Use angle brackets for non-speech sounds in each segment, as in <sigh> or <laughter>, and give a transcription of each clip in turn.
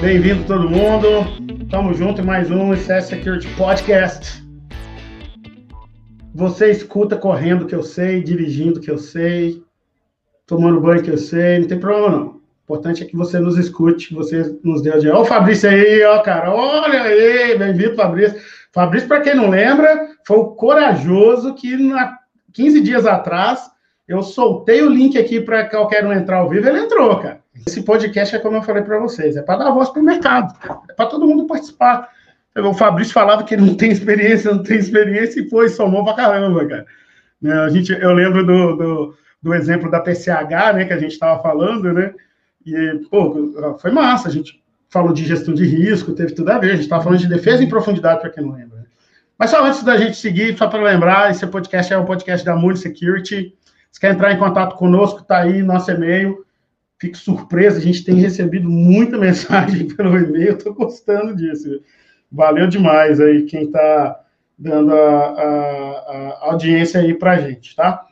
Bem-vindo todo mundo. Tamo junto em mais um CS Security Podcast. Você escuta correndo que eu sei, dirigindo que eu sei, tomando banho que eu sei, não tem problema não. O importante é que você nos escute, que você nos dê a dica. Ó o Fabrício aí, ó, cara, olha aí, bem-vindo, Fabrício. Fabrício, para quem não lembra, foi o corajoso que, na 15 dias atrás, eu soltei o link aqui para qualquer um entrar ao vivo, ele entrou, cara. Esse podcast é como eu falei para vocês, é para dar voz para o mercado, é para todo mundo participar. O Fabrício falava que ele não tem experiência, não tem experiência, e foi, somou pra caramba, cara. Né, a gente, eu lembro do, do, do exemplo da PCH, né, que a gente estava falando, né, e, pô, foi massa, a gente falou de gestão de risco, teve tudo a ver, a gente estava falando de defesa em profundidade, para quem não lembra. Né. Mas só antes da gente seguir, só para lembrar, esse podcast é um podcast da Moon Security, se quer entrar em contato conosco, tá aí nosso e-mail, fique surpreso, a gente tem recebido muita <laughs> mensagem pelo e-mail, estou gostando disso. Valeu demais aí quem está dando a, a, a, audiência aí para a gente, tá?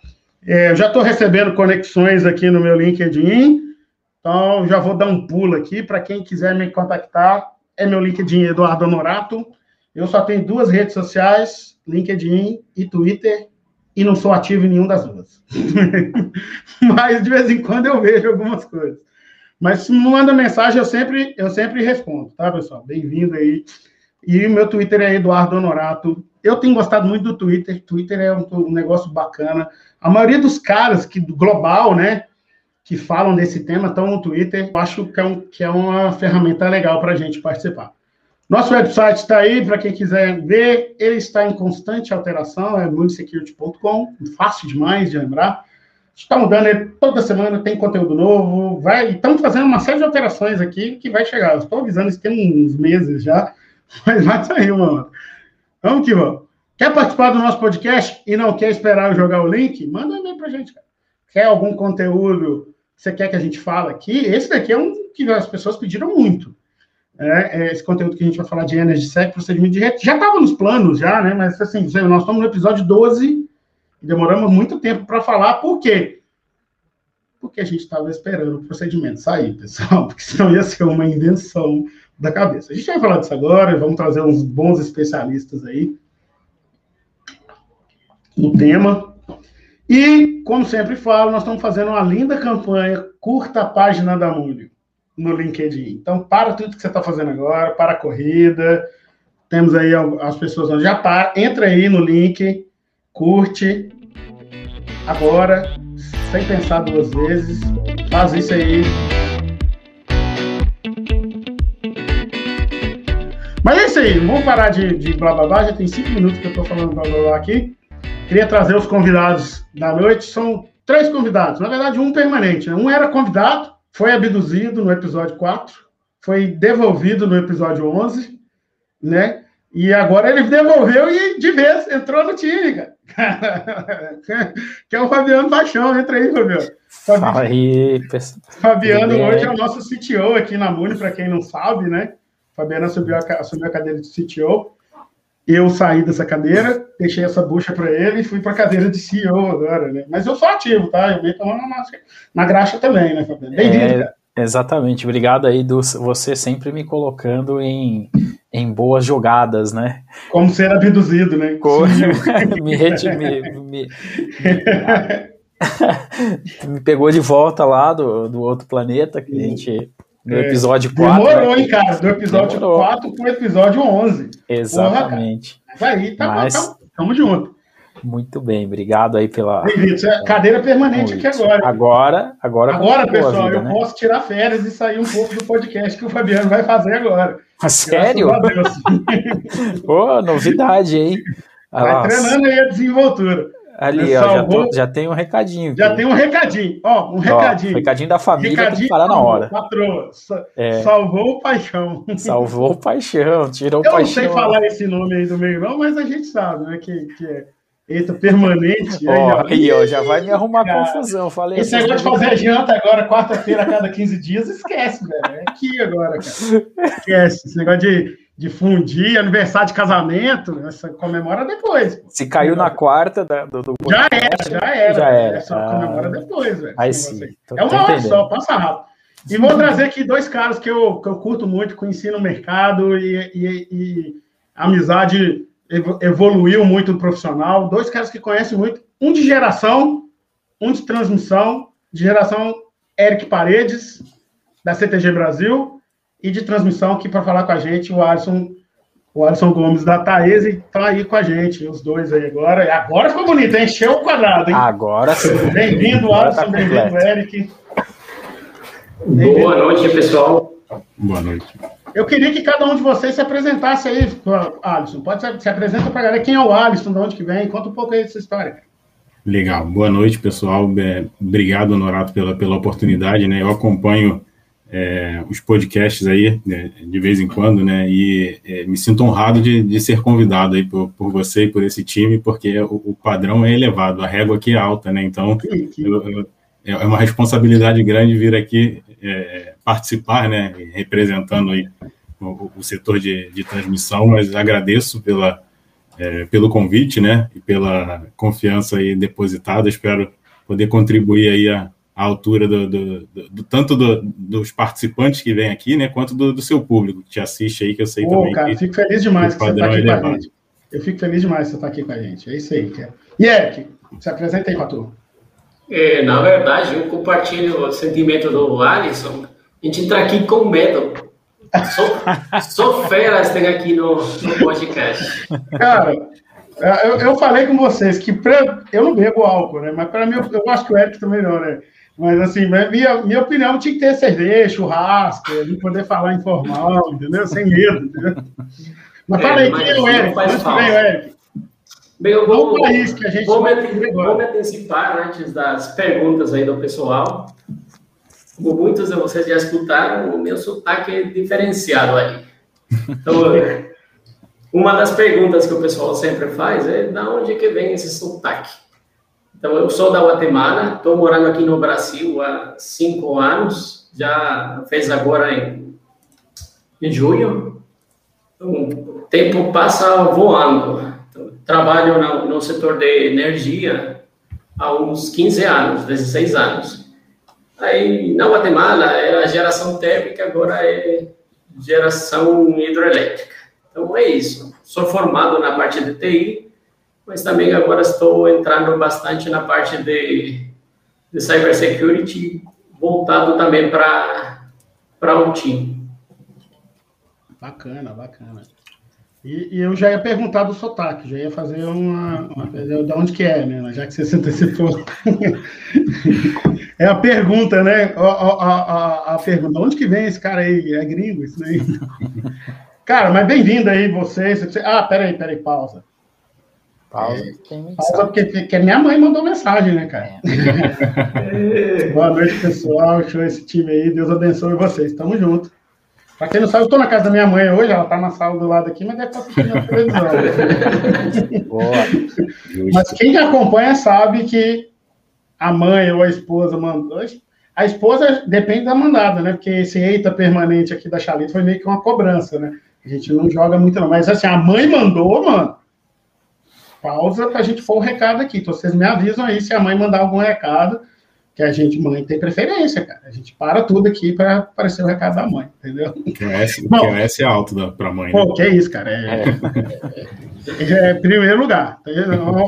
É, eu já estou recebendo conexões aqui no meu LinkedIn, então já vou dar um pulo aqui para quem quiser me contactar. É meu LinkedIn Eduardo Honorato. Eu só tenho duas redes sociais, LinkedIn e Twitter, e não sou ativo em nenhuma das duas. <laughs> Mas de vez em quando eu vejo algumas coisas. Mas se me manda mensagem, eu sempre, eu sempre respondo, tá, pessoal? Bem-vindo aí. E o meu Twitter é Eduardo Honorato. Eu tenho gostado muito do Twitter. Twitter é um, um negócio bacana. A maioria dos caras que global, né, que falam desse tema estão no Twitter. Eu acho que é, um, que é uma ferramenta legal para a gente participar. Nosso website está aí para quem quiser ver. Ele está em constante alteração, é munisecurity.com, fácil demais de lembrar. Está mudando ele toda semana, tem conteúdo novo. Vai, estamos fazendo uma série de alterações aqui que vai chegar. Estou avisando isso tem uns meses já, <laughs> mas vai sair uma Vamos que vamos. Quer participar do nosso podcast e não quer esperar eu jogar o link? Manda um e-mail para gente. Quer algum conteúdo que você quer que a gente fale aqui? Esse daqui é um que as pessoas pediram muito. É, é, esse conteúdo que a gente vai falar de Energy Sec, procedimento de rede, já estava nos planos, já, né? Mas assim, nós estamos no episódio 12 e demoramos muito tempo para falar, por quê? Porque a gente estava esperando o procedimento sair, pessoal, <laughs> porque senão ia ser uma invenção da cabeça. A gente vai falar disso agora, vamos trazer uns bons especialistas aí no tema. E, como sempre falo, nós estamos fazendo uma linda campanha, curta a página da Múlio no LinkedIn. Então, para tudo que você está fazendo agora, para a corrida. Temos aí as pessoas onde já para. Entra aí no link, curte agora, sem pensar duas vezes. Faz isso aí. Mas é isso aí, vamos parar de, de blá blá blá. Já tem cinco minutos que eu estou falando blá blá blá aqui. Queria trazer os convidados da noite. São três convidados, na verdade, um permanente. Né? Um era convidado, foi abduzido no episódio 4, foi devolvido no episódio 11, né? E agora ele devolveu e de vez entrou no time, cara. <laughs> que é o Fabiano Paixão. Entra aí, Fabiano. Aí. Fabiano hoje é o nosso CTO aqui na Muni, para quem não sabe, né? Fabiano assumiu a, assumiu a cadeira de CTO. Eu saí dessa cadeira, deixei essa bucha para ele e fui para a cadeira de CEO agora, né? Mas eu sou ativo, tá? Eu tomando na, na graxa também, né, Fabiano? Bem-vindo, é. Exatamente, obrigado aí do você sempre me colocando em, em boas jogadas, né? Como ser abduzido, né? <laughs> me, me, me, <laughs> me, pegou de volta lá do, do outro planeta que a gente no episódio 4. Demorou, né? hein, cara? Do episódio Demorou. 4 para o episódio 11. Exatamente. Porra, aí, tá, Mas... tá, tamo junto. Muito bem, obrigado aí pela. É cadeira permanente aqui agora. Agora, agora. Agora, pessoal, vida, eu né? posso tirar férias e sair um pouco do podcast que o Fabiano vai fazer agora. Ah, sério? Pô, <laughs> novidade, hein? Vai Nossa. treinando aí a desenvoltura. Ali, ó, já, tô, já, tem um recadinho. Já tem um recadinho. Ó, um recadinho. Ó, recadinho da família recadinho, tem que parar na hora. Patroa, é. salvou o paixão. Salvou o paixão, tirou o paixão. Eu não sei falar esse nome aí do meio não, mas a gente sabe, né, que, que é Eita, permanente. Ó, aí, ó, já vai me arrumar cara, confusão. Falei esse negócio de fazer janta agora, quarta-feira, a cada 15 dias, esquece, velho. É aqui agora, cara. Esquece. Esse negócio de de fundir, aniversário de casamento, essa comemora depois. Se caiu na quarta da, do, do Já era, já era. Já era. Só ah, comemora depois, velho. Aí sim. Tô, é uma hora só, passa rápido. E vou trazer aqui dois caras que eu, que eu curto muito, conheci no mercado e, e, e a amizade evoluiu muito no profissional. Dois caras que conhecem muito, um de geração, um de transmissão, de geração Eric Paredes, da CTG Brasil, e de transmissão aqui para falar com a gente, o Alisson, o Alisson Gomes da Taese, estão aí com a gente, os dois aí agora. E agora ficou bonito, encheu o quadrado, hein? Agora sim. Bem-vindo, tá Alisson, tá bem-vindo, Eric. Bem Boa noite, pessoal. Boa noite. Eu queria que cada um de vocês se apresentasse aí, Alisson. Pode se, se apresenta para a galera. Quem é o Alisson, de onde que vem? Conta um pouco aí dessa história. Legal. Boa noite, pessoal. É, obrigado, Honorato, pela, pela oportunidade. Né? Eu acompanho é, os podcasts aí, né, de vez em quando, né, e é, me sinto honrado de, de ser convidado aí por, por você e por esse time, porque o, o padrão é elevado, a régua aqui é alta, né, então eu, eu, é uma responsabilidade grande vir aqui é, participar, né, representando aí o, o setor de, de, transmissão, mas agradeço pela, é, pelo convite, né, e pela confiança aí depositada, espero poder contribuir aí a, à altura do, do, do, do tanto dos participantes que vêm aqui, né, quanto do, seu público que te assiste aí, que eu sei Pô, também. Cara, que, fico feliz demais que, que você está aqui é com a gente. Eu fico feliz demais que você está aqui com a gente. É isso aí, cara. E Eric, se apresenta aí para a turma. É, na verdade, eu compartilho o sentimento do Alisson. A gente entra aqui com medo. Só feras tem aqui no, no podcast. Cara, eu, eu falei com vocês que pra, eu não bebo álcool, né? Mas para mim, eu, eu acho que o Eric também não, né? Mas assim, minha, minha opinião tinha que ter cerveja, churrasco, de poder falar informal, entendeu? Sem medo, entendeu? Mas fala aí, quem é o Eric? Onde vem o Eric? Bem, eu vou, país que a gente vou, me, vou me antecipar antes das perguntas aí do pessoal. Como muitos de vocês já escutaram, o meu sotaque é diferenciado aí. Então, <laughs> uma das perguntas que o pessoal sempre faz é da onde que vem esse sotaque? Então, eu sou da Guatemala, estou morando aqui no Brasil há cinco anos, já fez agora em, em junho. Então, o tempo passa voando trabalho no, no setor de energia há uns 15 anos, 16 anos. Aí, na Guatemala, era geração térmica, agora é geração hidroelétrica. Então, é isso. Sou formado na parte de TI, mas também agora estou entrando bastante na parte de, de cybersecurity, voltado também para o time. Bacana, bacana. E, e, eu já ia perguntar do sotaque, já ia fazer uma, uma de onde que é, né? Já que você <laughs> se antecipou. é a pergunta, né? A, a, a, a, pergunta, onde que vem esse cara aí? É gringo isso aí? <laughs> cara, mas bem-vindo aí vocês. Ah, peraí, peraí, pausa. Pausa, é, pausa porque, porque minha mãe mandou mensagem, né, cara? É. <laughs> Boa noite, pessoal. Show esse time aí. Deus abençoe vocês. Tamo junto. Pra quem não sabe, eu tô na casa da minha mãe hoje, ela tá na sala do lado aqui, mas deve estar assistindo a televisão. <laughs> Boa. Mas quem acompanha sabe que a mãe ou a esposa mandou. A esposa depende da mandada, né? Porque esse eita permanente aqui da Chalita foi meio que uma cobrança, né? A gente não joga muito, não. Mas assim, a mãe mandou, mano. Pausa pra gente pôr o recado aqui. Então vocês me avisam aí se a mãe mandar algum recado que a gente, mãe, tem preferência, cara. A gente para tudo aqui para aparecer o recado da mãe, entendeu? O QS, Bom, o QS é alto para a mãe. Pô, né? que é isso, cara. É, é, é, é primeiro lugar.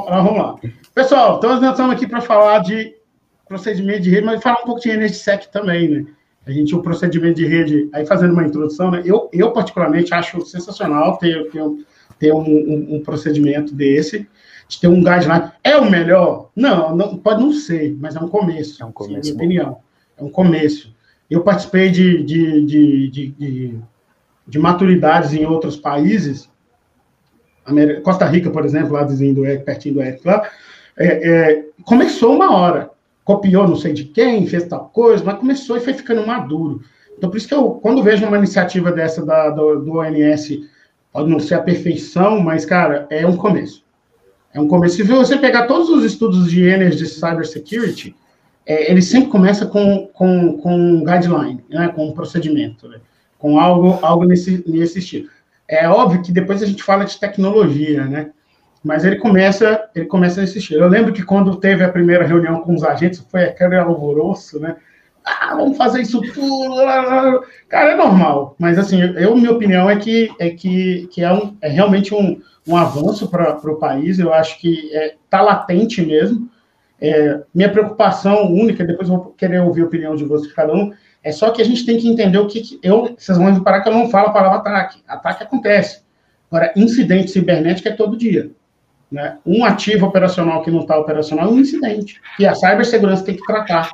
Vamos lá. Pessoal, então nós estamos aqui para falar de procedimento de rede, mas falar um pouco de NSSEC também, né? A gente, o procedimento de rede, aí fazendo uma introdução, né? Eu, eu particularmente, acho sensacional ter, ter, ter um, um, um procedimento desse de ter um guideline. É o melhor? Não, não, pode não ser, mas é um começo. É um começo. Minha opinião. É um começo. Eu participei de, de, de, de, de maturidades em outros países, Costa Rica, por exemplo, lá vizinho do Eric, pertinho do Eric lá, é, é, começou uma hora, copiou não sei de quem, fez tal coisa, mas começou e foi ficando maduro. Então, por isso que eu, quando vejo uma iniciativa dessa da, do, do ONS, pode não ser a perfeição, mas, cara, é um começo. É um começo. Se você pegar todos os estudos de Energy Cybersecurity, é, ele sempre começa com, com, com um guideline, né, com um procedimento, né, com algo, algo nesse, nesse estilo. é óbvio que depois a gente fala de tecnologia, né? Mas ele começa, ele começa nesse estilo. Eu lembro que quando teve a primeira reunião com os agentes, foi aquele alvoroço, né? Ah, vamos fazer isso tudo. Cara, é normal. Mas assim, eu, minha opinião é que é que, que é, um, é realmente um, um avanço para o país. Eu acho que está é, tá latente mesmo. É, minha preocupação única, depois eu vou querer ouvir a opinião de vocês, cada um, é só que a gente tem que entender o que, que eu. Vocês vão reparar que eu não falo a palavra ataque. Ataque acontece. Agora, incidente cibernético é todo dia. Né? Um ativo operacional que não está operacional é um incidente. E a cibersegurança tem que tratar.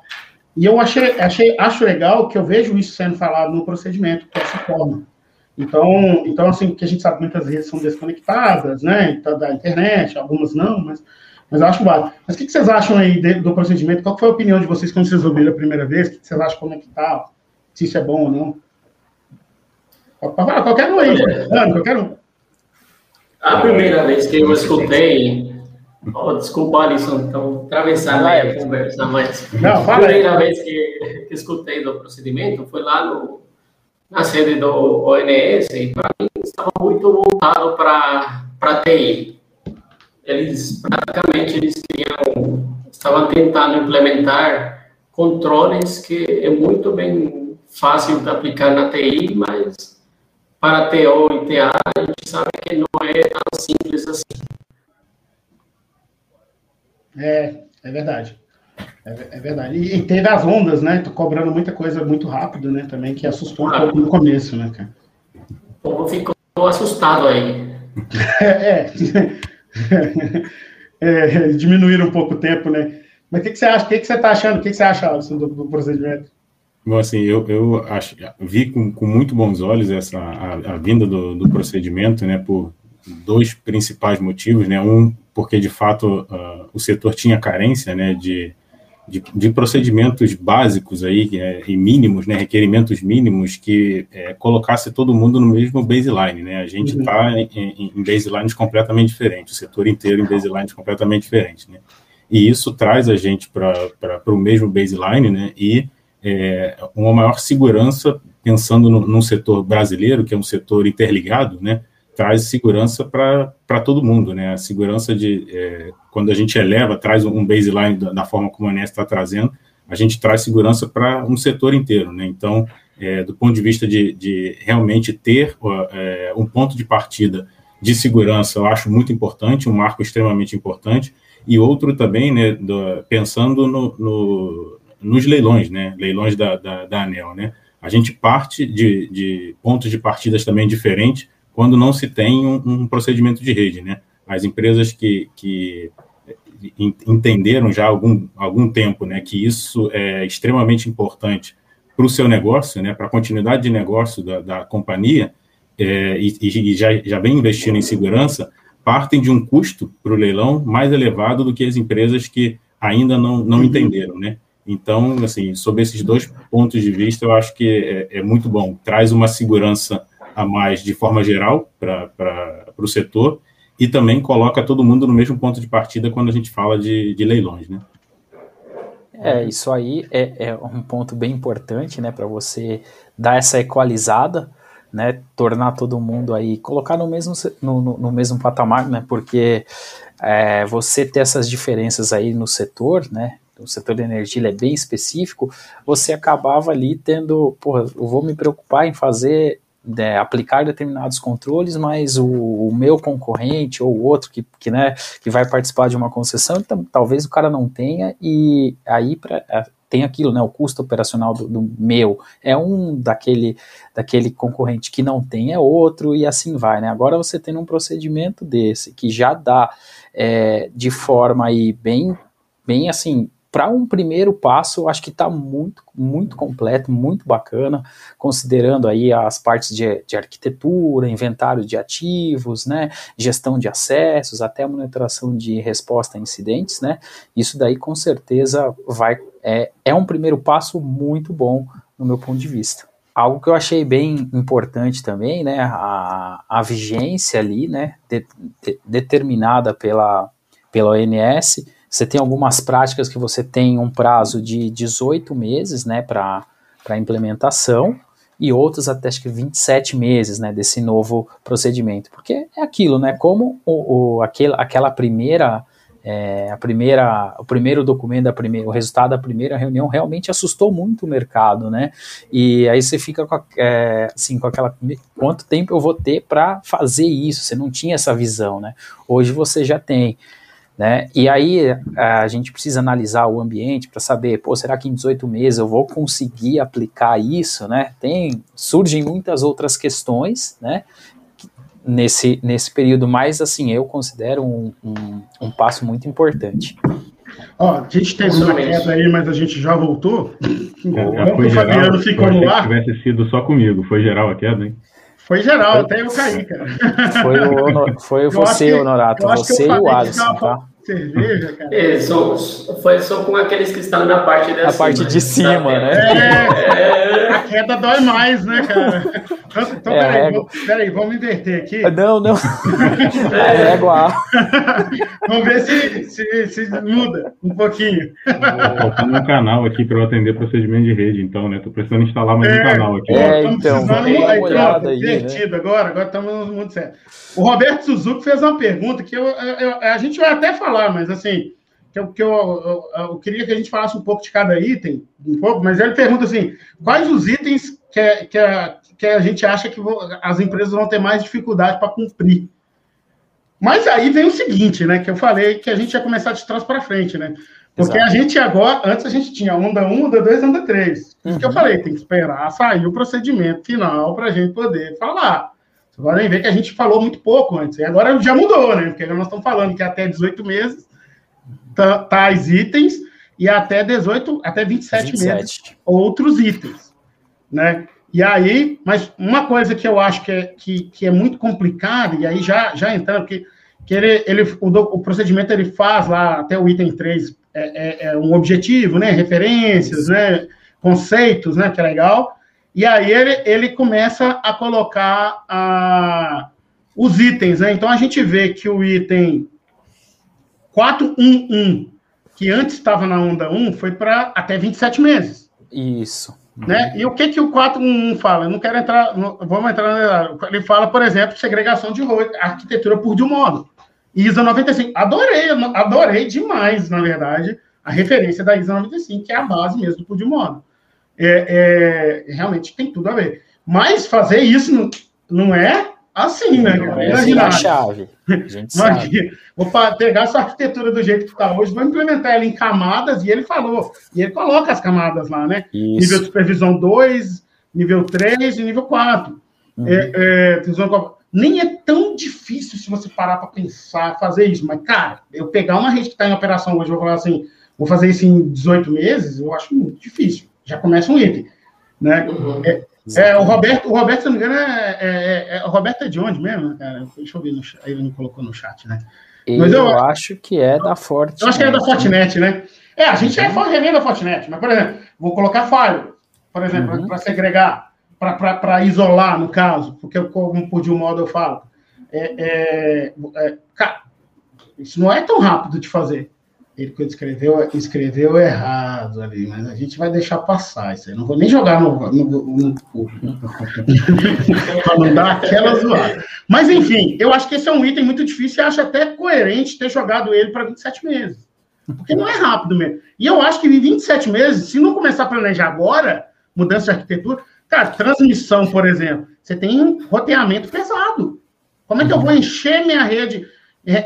E eu achei, achei, acho legal que eu vejo isso sendo falado no procedimento dessa forma. Então, então assim, que a gente sabe muitas redes são desconectadas, né, da internet, algumas não, mas, mas acho válido. Mas o que, vocês acham aí do procedimento? Qual foi a opinião de vocês quando vocês ouviram a primeira vez? O que, vocês acham como é que tá? Se isso é bom ou não? Qualquer um aí, qualquer um. A primeira vez que eu escutei. Oh, desculpa, Alisson, então atravessar a conversa, mas Não, a primeira vez que, que escutei do procedimento foi lá no, na sede do ONS e para mim estava muito voltado para a TI. Eles praticamente eles queriam, estavam tentando implementar controles que é muito bem fácil de aplicar na TI, mas para TO e TA, a gente sabe que não é tão simples assim. É, é verdade. É, é verdade. E, e, teve as ondas, né? Tô cobrando muita coisa muito rápido, né? Também, que assustou um ah, pouco no começo, né, cara? O povo ficou assustado aí. <laughs> é, <laughs> é, diminuíram um pouco o tempo, né? Mas o que, que você acha? O que, que você está achando? O que, que você acha, Alisson, do, do procedimento? Bom, assim, eu, eu acho, vi com, com muito bons olhos essa a, a vinda do, do, procedimento, né, por dois principais motivos, né, um porque de fato uh, o setor tinha carência, né, de, de, de procedimentos básicos aí é, e mínimos, né, requerimentos mínimos que é, colocasse todo mundo no mesmo baseline, né, a gente está uhum. em, em baselines completamente diferentes, o setor inteiro em baselines completamente diferentes, né, e isso traz a gente para o mesmo baseline, né, e é, uma maior segurança, pensando no, num setor brasileiro, que é um setor interligado, né, traz segurança para todo mundo, né, a segurança de, é, quando a gente eleva, traz um baseline da, da forma como a Enes está trazendo, a gente traz segurança para um setor inteiro, né, então, é, do ponto de vista de, de realmente ter é, um ponto de partida de segurança, eu acho muito importante, um marco extremamente importante, e outro também, né, do, pensando no, no nos leilões, né? Leilões da, da, da ANEL, né? A gente parte de, de, pontos de partidas também diferentes quando não se tem um, um procedimento de rede, né? As empresas que, que entenderam já há algum, algum tempo, né, que isso é extremamente importante para o seu negócio, né, para a continuidade de negócio da, da companhia, é, e, e, já, já vem investindo em segurança, partem de um custo para o leilão mais elevado do que as empresas que ainda não, não uhum. entenderam, né? Então, assim, sob esses dois pontos de vista, eu acho que é, é muito bom. Traz uma segurança a mais de forma geral para o setor e também coloca todo mundo no mesmo ponto de partida quando a gente fala de, de leilões, né? É, isso aí é, é um ponto bem importante, né, para você dar essa equalizada, né, tornar todo mundo aí, colocar no mesmo, no, no, no mesmo patamar, né, porque é, você ter essas diferenças aí no setor, né, o setor de energia é bem específico, você acabava ali tendo, porra, eu vou me preocupar em fazer, né, aplicar determinados controles, mas o, o, meu concorrente ou outro que, que, né, que vai participar de uma concessão, então, talvez o cara não tenha, e aí pra, é, tem aquilo, né, o custo operacional do, do, meu é um daquele, daquele concorrente que não tem é outro, e assim vai, né, agora você tem um procedimento desse, que já dá é, de forma aí bem, bem assim, para um primeiro passo, acho que está muito, muito completo, muito bacana, considerando aí as partes de, de, arquitetura, inventário de ativos, né, gestão de acessos, até monitoração de resposta a incidentes, né, isso daí com certeza vai, é, é um primeiro passo muito bom no meu ponto de vista. Algo que eu achei bem importante também, né, a, a vigência ali, né, de, de, determinada pela, pela ONS, você tem algumas práticas que você tem um prazo de 18 meses né, para implementação, e outros até acho que 27 meses, né, desse novo procedimento. Porque é aquilo, né, como o, o aquela, aquela primeira é, a primeira, o primeiro documento, da primeira, o resultado da primeira reunião realmente assustou muito o mercado, né? E aí você fica com, a, é, assim, com aquela quanto tempo eu vou ter para fazer isso? Você não tinha essa visão, né? Hoje você já tem. Né? E aí a gente precisa analisar o ambiente para saber, pô, será que em 18 meses eu vou conseguir aplicar isso, né? Tem surgem muitas outras questões, né? Nesse, nesse período, mas assim, eu considero um, um, um passo muito importante. Ó, a gente teve uma queda aí, mas a gente já voltou. É, o Fabiano ficou no ar. Se tivesse sido só comigo, foi geral a queda, hein? Foi geral, até eu caí, cara. Foi, o, foi você, Honorato, você e o Alisson, tá? Cerveja, cara. É, só, foi só com aqueles que estão na parte da A parte de cima, tá né? É, a queda dói mais, né, cara? Então, então é, peraí, vamos, peraí, vamos inverter aqui. Não, não. <laughs> É régua <laughs> Vamos ver se, se, se muda um pouquinho. Faltando um canal aqui para eu atender procedimento de rede, então, né? Tô precisando instalar mais é, um canal aqui. É, então. Aí, invertido né? agora, agora estamos no mundo certo. O Roberto Suzuki fez uma pergunta que eu, eu, a gente vai até falar, mas assim, que, eu, que eu, eu, eu, queria que a gente falasse um pouco de cada item, um pouco, mas ele pergunta assim: quais os itens que, que, a, que a gente acha que as empresas vão ter mais dificuldade para cumprir? Mas aí vem o seguinte, né? Que eu falei que a gente ia começar de trás para frente, né? Porque Exato. a gente agora, antes a gente tinha onda 1, onda 2, onda 3. Uhum. Que eu falei, tem que esperar sair o procedimento final para a gente poder falar. Vocês podem ver que a gente falou muito pouco antes. E agora já mudou, né? Porque nós estamos falando que até 18 meses, tais itens, e até 18, até 27, 27. meses, outros itens. Né? E aí, mas uma coisa que eu acho que é, que, que é muito complicada, e aí já, já entrando, que, que ele, ele, o, o procedimento ele faz lá até o item 3 é, é, é um objetivo, né? Referências, né? Conceitos, né? Que é legal. E aí ele, ele começa a colocar a, os itens, né? Então a gente vê que o item 411, que antes estava na onda 1, foi para até 27 meses. Isso. Né? E o que, que o 411 fala? Eu não quero entrar, não, vamos entrar na. Ele fala, por exemplo, segregação de arquitetura por de um modo. ISA 95. Adorei, adorei demais, na verdade, a referência da ISA 95, que é a base mesmo do por de modo é, é, realmente tem tudo a ver. Mas fazer isso não, não é assim, né? Não é assim a chave. vou pegar essa arquitetura do jeito que está hoje, vou implementar ela em camadas, e ele falou, e ele coloca as camadas lá, né? Isso. Nível de supervisão 2, nível 3 e nível 4. Uhum. É, é, nem é tão difícil se você parar para pensar, fazer isso, mas, cara, eu pegar uma rede que está em operação hoje, vou falar assim, vou fazer isso em 18 meses, eu acho muito difícil já começa um item. Né? Uhum. É, é, o Roberto, o Roberto, se não me engano, é, é, é, é o Roberto é de onde mesmo, cara? Deixa eu ver no chat, ele não colocou no chat, né? Mas eu, eu acho que é da Fortinet. Eu acho que é da Fortinet, né? É, a gente é uhum. revenda da Fortinet, mas, por exemplo, vou colocar Fire, por exemplo, uhum. para segregar, para isolar, no caso, porque eu, como por de um modo eu falo. É, é, é, cara, isso não é tão rápido de fazer. Ele que escreveu, escreveu errado ali, mas a gente vai deixar passar isso aí. Não vou nem jogar no. no, no para <laughs> não dar aquela zoada. Mas, enfim, eu acho que esse é um item muito difícil e acho até coerente ter jogado ele para 27 meses. Porque não é rápido mesmo. E eu acho que em 27 meses, se não começar a planejar agora, mudança de arquitetura, cara, transmissão, por exemplo, você tem um roteamento pesado. Como é que eu vou encher minha rede,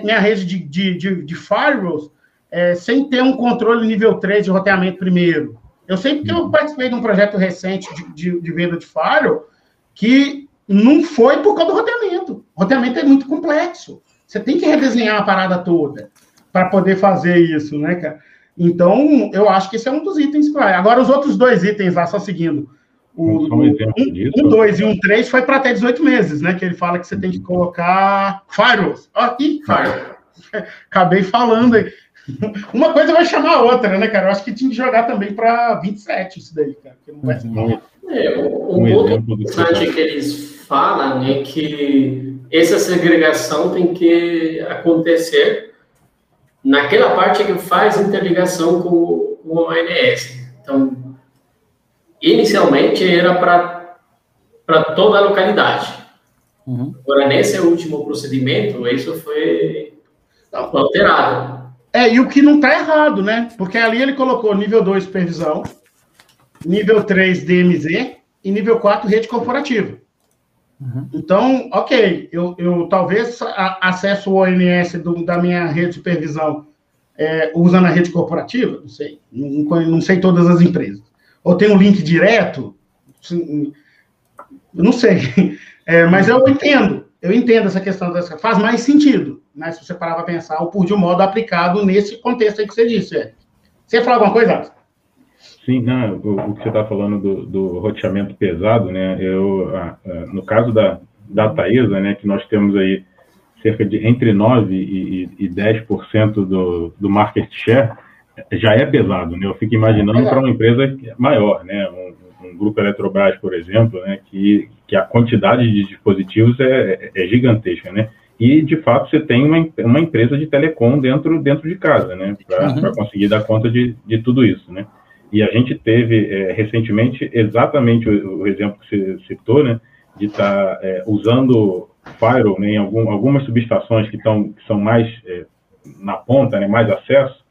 minha rede de, de, de, de firewalls é, sem ter um controle nível 3 de roteamento primeiro. Eu sei porque eu uhum. participei de um projeto recente de, de, de venda de firewall que não foi por causa do roteamento. O roteamento é muito complexo. Você tem que redesenhar a parada toda para poder fazer isso, né, cara? Então, eu acho que esse é um dos itens que vai. Agora, os outros dois itens lá, só seguindo. O, um, um, dois e um três foi para até 18 meses, né? Que ele fala que você tem que colocar firewalls. Aqui, <laughs> firewall. Acabei falando aí. <laughs> Uma coisa vai chamar a outra, né, cara? Eu acho que tinha que jogar também para 27 isso daí, cara. Que não vai ser uhum. é, um, um ponto interessante que eles falam é que essa segregação tem que acontecer naquela parte que faz interligação com, com o ONS. Então, inicialmente era para para toda a localidade. Uhum. Agora, nesse último procedimento, isso foi alterado. É, e o que não está errado, né? Porque ali ele colocou nível 2 supervisão, nível 3 DMZ e nível 4 rede corporativa. Uhum. Então, ok, eu, eu talvez acesso o ONS do, da minha rede de supervisão é, usando a rede corporativa, não sei, não, não, sei todas as empresas. Ou tem um link direto, não sei, <laughs> é, mas eu entendo, eu entendo essa questão, dessa, faz mais sentido, né, se você parar para pensar, o por de um modo aplicado nesse contexto aí que você disse. É. Você ia falar alguma coisa, Alex? Sim, não, o, o que você está falando do, do, roteamento pesado, né? Eu, no caso da, da Taesa, né, que nós temos aí cerca de entre 9% e, e 10% do, do market share, já é pesado, né? Eu fico imaginando para uma empresa maior, né? Um, um, grupo Eletrobras, por exemplo, né? Que, que a quantidade de dispositivos é, é gigantesca, né? E, de fato, você tem uma, uma empresa de telecom dentro, dentro de casa, né? Para uhum. conseguir dar conta de, de tudo isso, né? E a gente teve é, recentemente exatamente o, o, exemplo que você citou, né, de estar tá, é, usando firewall né, em algum, algumas subestações que, tão, que são mais é, na ponta, né, mais acesso,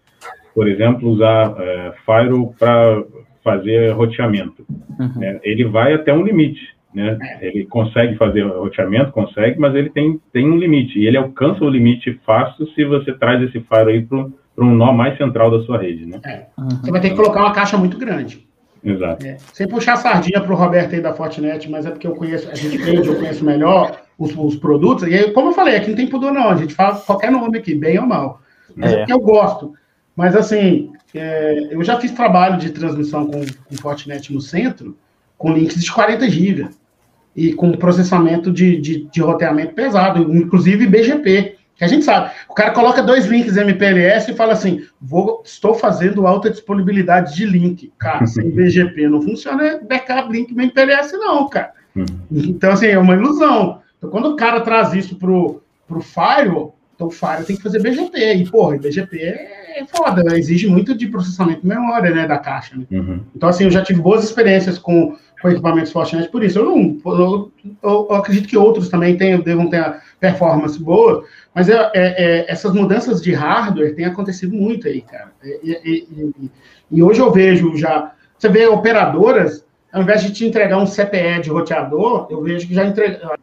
por exemplo, usar é, firewall para fazer roteamento. Uhum. É, ele vai até um limite. Né? Ele consegue fazer roteamento, consegue, mas ele tem, tem um limite. E ele alcança o limite fácil se você traz esse firewall para para um nó mais central da sua rede, né? É. Uhum. Você vai ter que colocar uma caixa muito grande. Exato. É. Sem puxar a sardinha para o Roberto aí da Fortinet, mas é porque eu conheço, a gente vende, eu conheço melhor os, os, produtos. E aí, como eu falei, aqui não tem pudor não, a gente fala qualquer nome aqui, bem ou mal. Mas é, é porque eu gosto. Mas assim, é, eu já fiz trabalho de transmissão com, com Fortinet no centro, com links de 40 GB e com processamento de, de, de roteamento pesado, inclusive BGP que a gente sabe. O cara coloca dois links MPLS e fala assim: vou, estou fazendo alta disponibilidade de link. Cara, <laughs> sem BGP não funciona backup link MPLS, não, cara. Uhum. Então, assim, é uma ilusão. Então, quando o cara traz isso pro, pro Firewall, então o Firewall tem que fazer BGP. E, porra, BGP é foda, né? exige muito de processamento de memória, né, da caixa. Né? Uhum. Então, assim, eu já tive boas experiências com, com equipamentos Fortinet por isso. Eu não, eu, eu, eu acredito que outros também tenham, devam ter performance boa, mas é, é, é, essas mudanças de hardware têm acontecido muito aí, cara. E, e, e, e, hoje eu vejo já. Você vê operadoras, ao invés de te entregar um CPE de roteador, eu vejo que já entrega.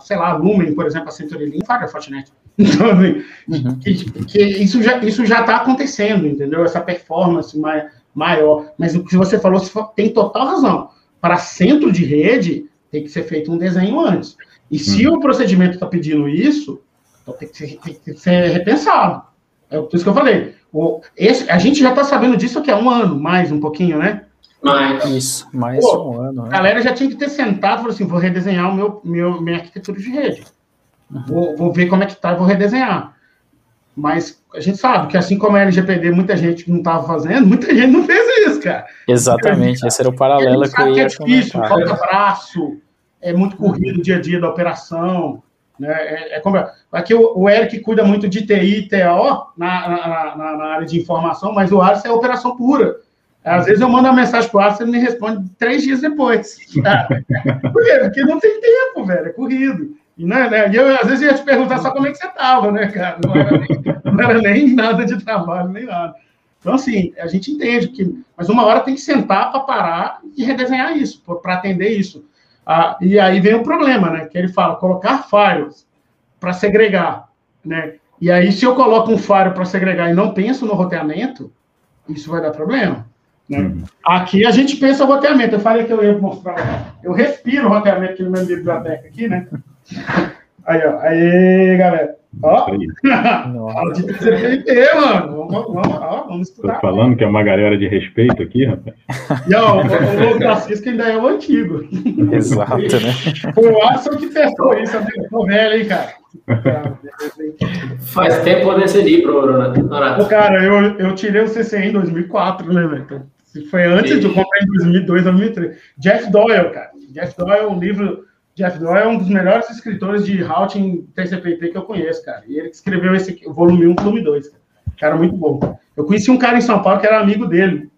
Sei lá, Lumen, por exemplo, a CenturyLink, faz a Fortinet. <laughs> Então, assim, uhum. que, que isso já isso já está acontecendo, entendeu? Essa performance mai, maior. Mas o que você falou tem total razão. Para centro de rede, tem que ser feito um desenho antes. E se uhum. o procedimento está pedindo isso, então tem que ser, tem que ser repensado. É por isso que eu falei. O, esse, a gente já está sabendo disso aqui há um ano, mais um pouquinho, né? Mais. Isso, mais Pô, um ano. Né? A galera já tinha que ter sentado e falou assim: vou redesenhar o meu, meu, minha arquitetura de rede. Uhum. Vou, vou ver como é que tá e vou redesenhar. Mas a gente sabe que assim como a LGPD, muita gente não estava fazendo, muita gente não fez isso, cara. Exatamente, esse era o paralelo que eu ia que é difícil, comentar. falta braço, é muito corrido o dia a dia da operação. Né? É, é como, aqui o, o, Eric cuida muito de TI e TO na, na, na, na, área de informação, mas o Alisson é operação pura. Às vezes eu mando uma mensagem para o Alisson e ele me responde três dias depois. <laughs> Por quê? Porque não tem tempo, velho, é corrido. E, né, né? e eu, às vezes, ia te perguntar só como é que você estava, né, cara? Não era, nem, não era, nem, <laughs> nada de trabalho, nem nada. Então, assim, a gente entende que. Mas uma hora tem que sentar para parar e redesenhar isso, para atender isso. Ah, e aí vem o problema, né? Que ele fala colocar files para segregar, né? E aí, se eu coloco um file para segregar e não penso no roteamento, isso vai dar problema. Né? Uhum. Aqui a gente pensa o roteamento. Eu falei que eu ia mostrar. Eu respiro o roteamento aqui no meu biblioteca aqui, né? <laughs> Aí, ó. Aí, galera. Ó. Fala <laughs> de TCP, mano. Vamos, vamos, ó, vamos estudar. Tô falando que é uma galera de respeito aqui, rapaz. <laughs> E, ó, o, o logo da Cisco ainda é o antigo. Exato, né? Foi o Alisson que testou isso. Eu tô velho, hein, cara. Faz tempo eu decidi, Norato. Cara, eu, eu tirei o CCI em 2004, né, velho? Foi antes de eu comprar em 2002, 2003. Jeff Doyle, cara. Jeff Doyle, um livro Jeff Doyle é um dos melhores escritores de routing TCP/IP que eu conheço, cara. E ele escreveu esse volume 1 volume 2. Cara. cara muito bom. Eu conheci um cara em São Paulo que era amigo dele,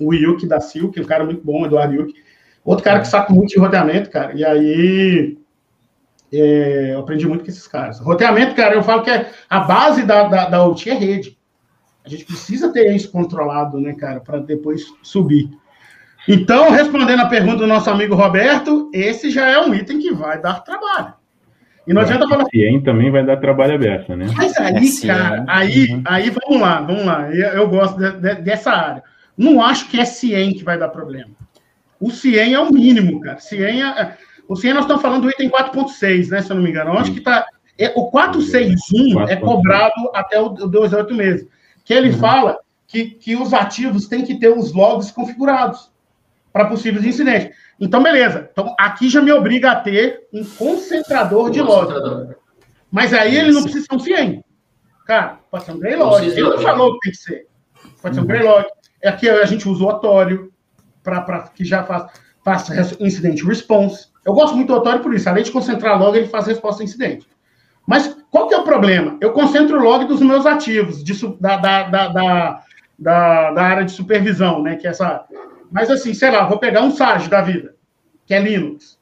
o Yuki da Silk, um cara muito bom, Eduardo Yuki. Outro cara que sabe muito de roteamento, cara. E aí é, eu aprendi muito com esses caras. Roteamento, cara, eu falo que é a base da, da, da OT é rede. A gente precisa ter isso controlado, né, cara, para depois subir. Então, respondendo a pergunta do nosso amigo Roberto, esse já é um item que vai dar trabalho. E não adianta falar. CIEM também vai dar trabalho aberto, né? Mas aí, é cara, aí, uhum. aí vamos lá, vamos lá. Eu, eu gosto de, de, dessa área. Não acho que é CIEM que vai dar problema. O CIEM é o mínimo, cara. CIEM é, o CIEM nós estamos falando do item 4.6, né? Se eu não me engano. Onde que está. É, o 461 é cobrado até o 28 meses. Que ele uhum. fala que, que os ativos têm que ter os logs configurados para possíveis incidentes. Então, beleza. Então, aqui já me obriga a ter um concentrador de logs. Mas aí ele não precisa ser um CIEM. Cara, pode ser um Greylog. Ele não falou que tem que ser. Pode ser um Greylog. Aqui a gente usa o Otório, pra, pra, que já faz, faz incident response. Eu gosto muito do Otório por isso. Além de concentrar log, ele faz resposta a incidente. Mas qual que é o problema? Eu concentro log dos meus ativos, de, da, da, da, da, área de supervisão, né? Que é essa mas assim, sei lá, vou pegar um SARS da vida, que é Linux.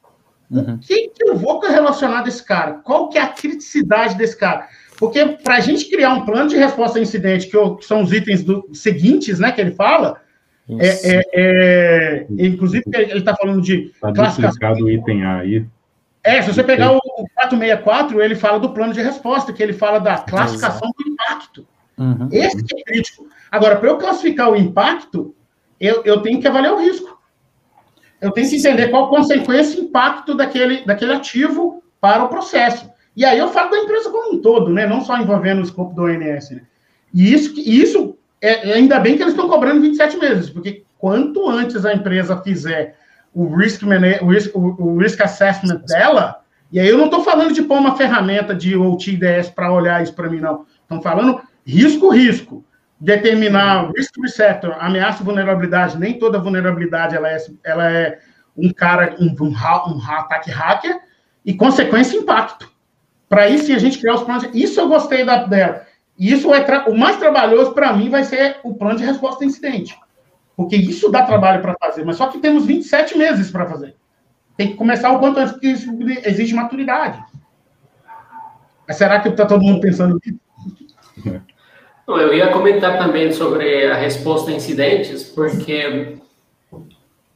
Uhum. O que, que eu vou relacionar desse cara? Qual que é a criticidade desse cara? Porque para a gente criar um plano de resposta a incidente, que, eu, que são os itens do, seguintes, né, que ele fala, é, é, é, inclusive ele está falando de tá classificação. o item A aí. É, se você pegar o, o 464, ele fala do plano de resposta, que ele fala da classificação do impacto. Uhum. Esse é crítico. Agora, para eu classificar o impacto, eu, eu tenho que avaliar o risco. Eu tenho que entender qual a consequência e impacto daquele, daquele ativo para o processo. E aí eu falo da empresa como um todo, né? não só envolvendo o escopo do ONS. Né? E isso, isso é, é, ainda bem que eles estão cobrando 27 meses, porque quanto antes a empresa fizer o risk, o risk, o risk assessment dela, e aí eu não estou falando de pôr uma ferramenta de OTDS para olhar isso para mim, não. Estamos falando risco, risco determinar risk receptor, ameaça vulnerabilidade, nem toda vulnerabilidade ela é, ela é um cara, um, um, um ataque hacker, e consequência impacto. Para isso, a gente criar os planos. Isso eu gostei da, dela. E isso é o mais trabalhoso para mim vai ser o plano de resposta a incidente. Porque isso dá trabalho para fazer, mas só que temos 27 meses para fazer. Tem que começar o quanto antes, porque isso exige maturidade. Mas será que está todo mundo pensando nisso? Eu ia comentar também sobre a resposta a incidentes, porque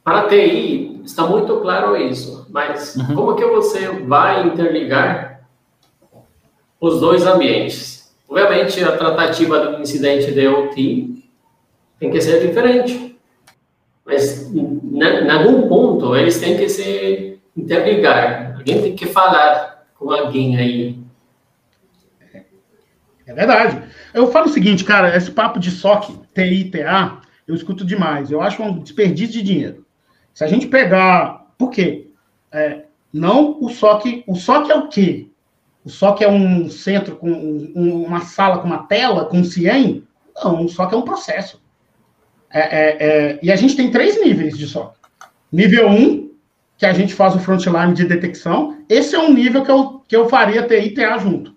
para a TI está muito claro isso, mas uhum. como que você vai interligar os dois ambientes? Obviamente, a tratativa do incidente de OT tem que ser diferente, mas em algum ponto eles têm que se interligar. Alguém tem que falar com alguém aí. É verdade. Eu falo o seguinte, cara, esse papo de SOC, TI, TA, eu escuto demais. Eu acho um desperdício de dinheiro. Se a gente pegar. Por quê? É, não o SOC. O SOC é o quê? O SOC é um centro com um, uma sala com uma tela, com um CIEM? Não, o SOC é um processo. É, é, é, e a gente tem três níveis de SOC. Nível 1, um, que a gente faz o frontline de detecção. Esse é um nível que eu, que eu faria TI e TA junto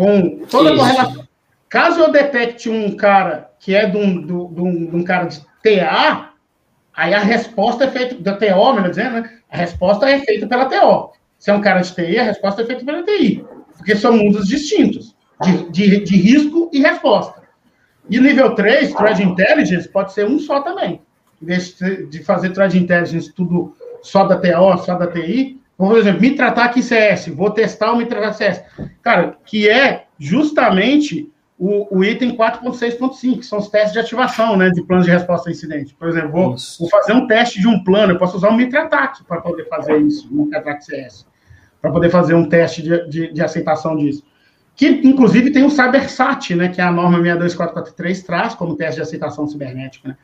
com toda a correlação. Caso eu detecte um cara que é de um, de um, de um cara de TA, aí a resposta é feita, da TO, melhor dizendo, né? A resposta é feita pela TO. Se é um cara de TI, a resposta é feita pela TI. Porque são mundos distintos, de, de, de risco e resposta. E nível 3, Threat Intelligence, pode ser um só também. Em vez de fazer Threat Intelligence tudo só da TO, só da TI, por exemplo, me tratar aqui CS, vou testar o me tratar CS. Cara, que é justamente o, o item 4.6.5, que são os testes de ativação, né, de plano de resposta a incidente. Por exemplo, vou, vou fazer um teste de um plano, eu posso usar um MitraTac para poder fazer isso, um MitraTac CS, para poder fazer um teste de, de, de, aceitação disso. Que, inclusive, tem o CyberSat, né, que é a norma 62443 traz como teste de aceitação cibernética, né?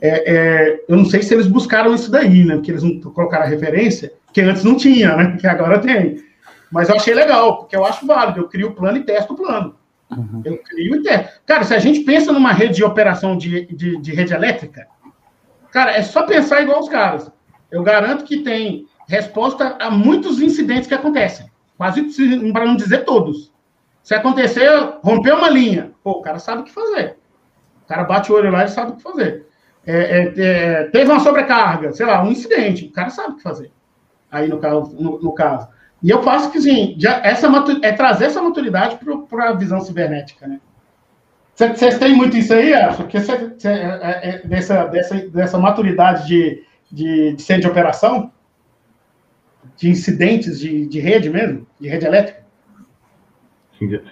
É, é, eu não sei se eles buscaram isso daí, né? Porque eles não colocaram a referência, que antes não tinha, né? Que agora tem. Mas eu achei legal, porque eu acho válido. Eu crio o plano e testo o plano. Uhum. Eu crio e testo. Cara, se a gente pensa numa rede de operação de, de, de rede elétrica, cara, é só pensar igual os caras. Eu garanto que tem resposta a muitos incidentes que acontecem. Quase, para não dizer todos. Se acontecer, romper uma linha, pô, o cara sabe o que fazer. O cara bate o olho lá e sabe o que fazer. é, é, é, teve uma sobrecarga, sei lá, um incidente, o cara sabe o que fazer. Aí no caso, no, no caso. E eu faço que, sim, já, essa é trazer essa maturidade para a visão cibernética, né? Vocês têm muito isso aí, acho? Que cê, cê, é, é, dessa, dessa, dessa maturidade de, de, de centro de operação? De incidentes de, de rede mesmo? De rede elétrica?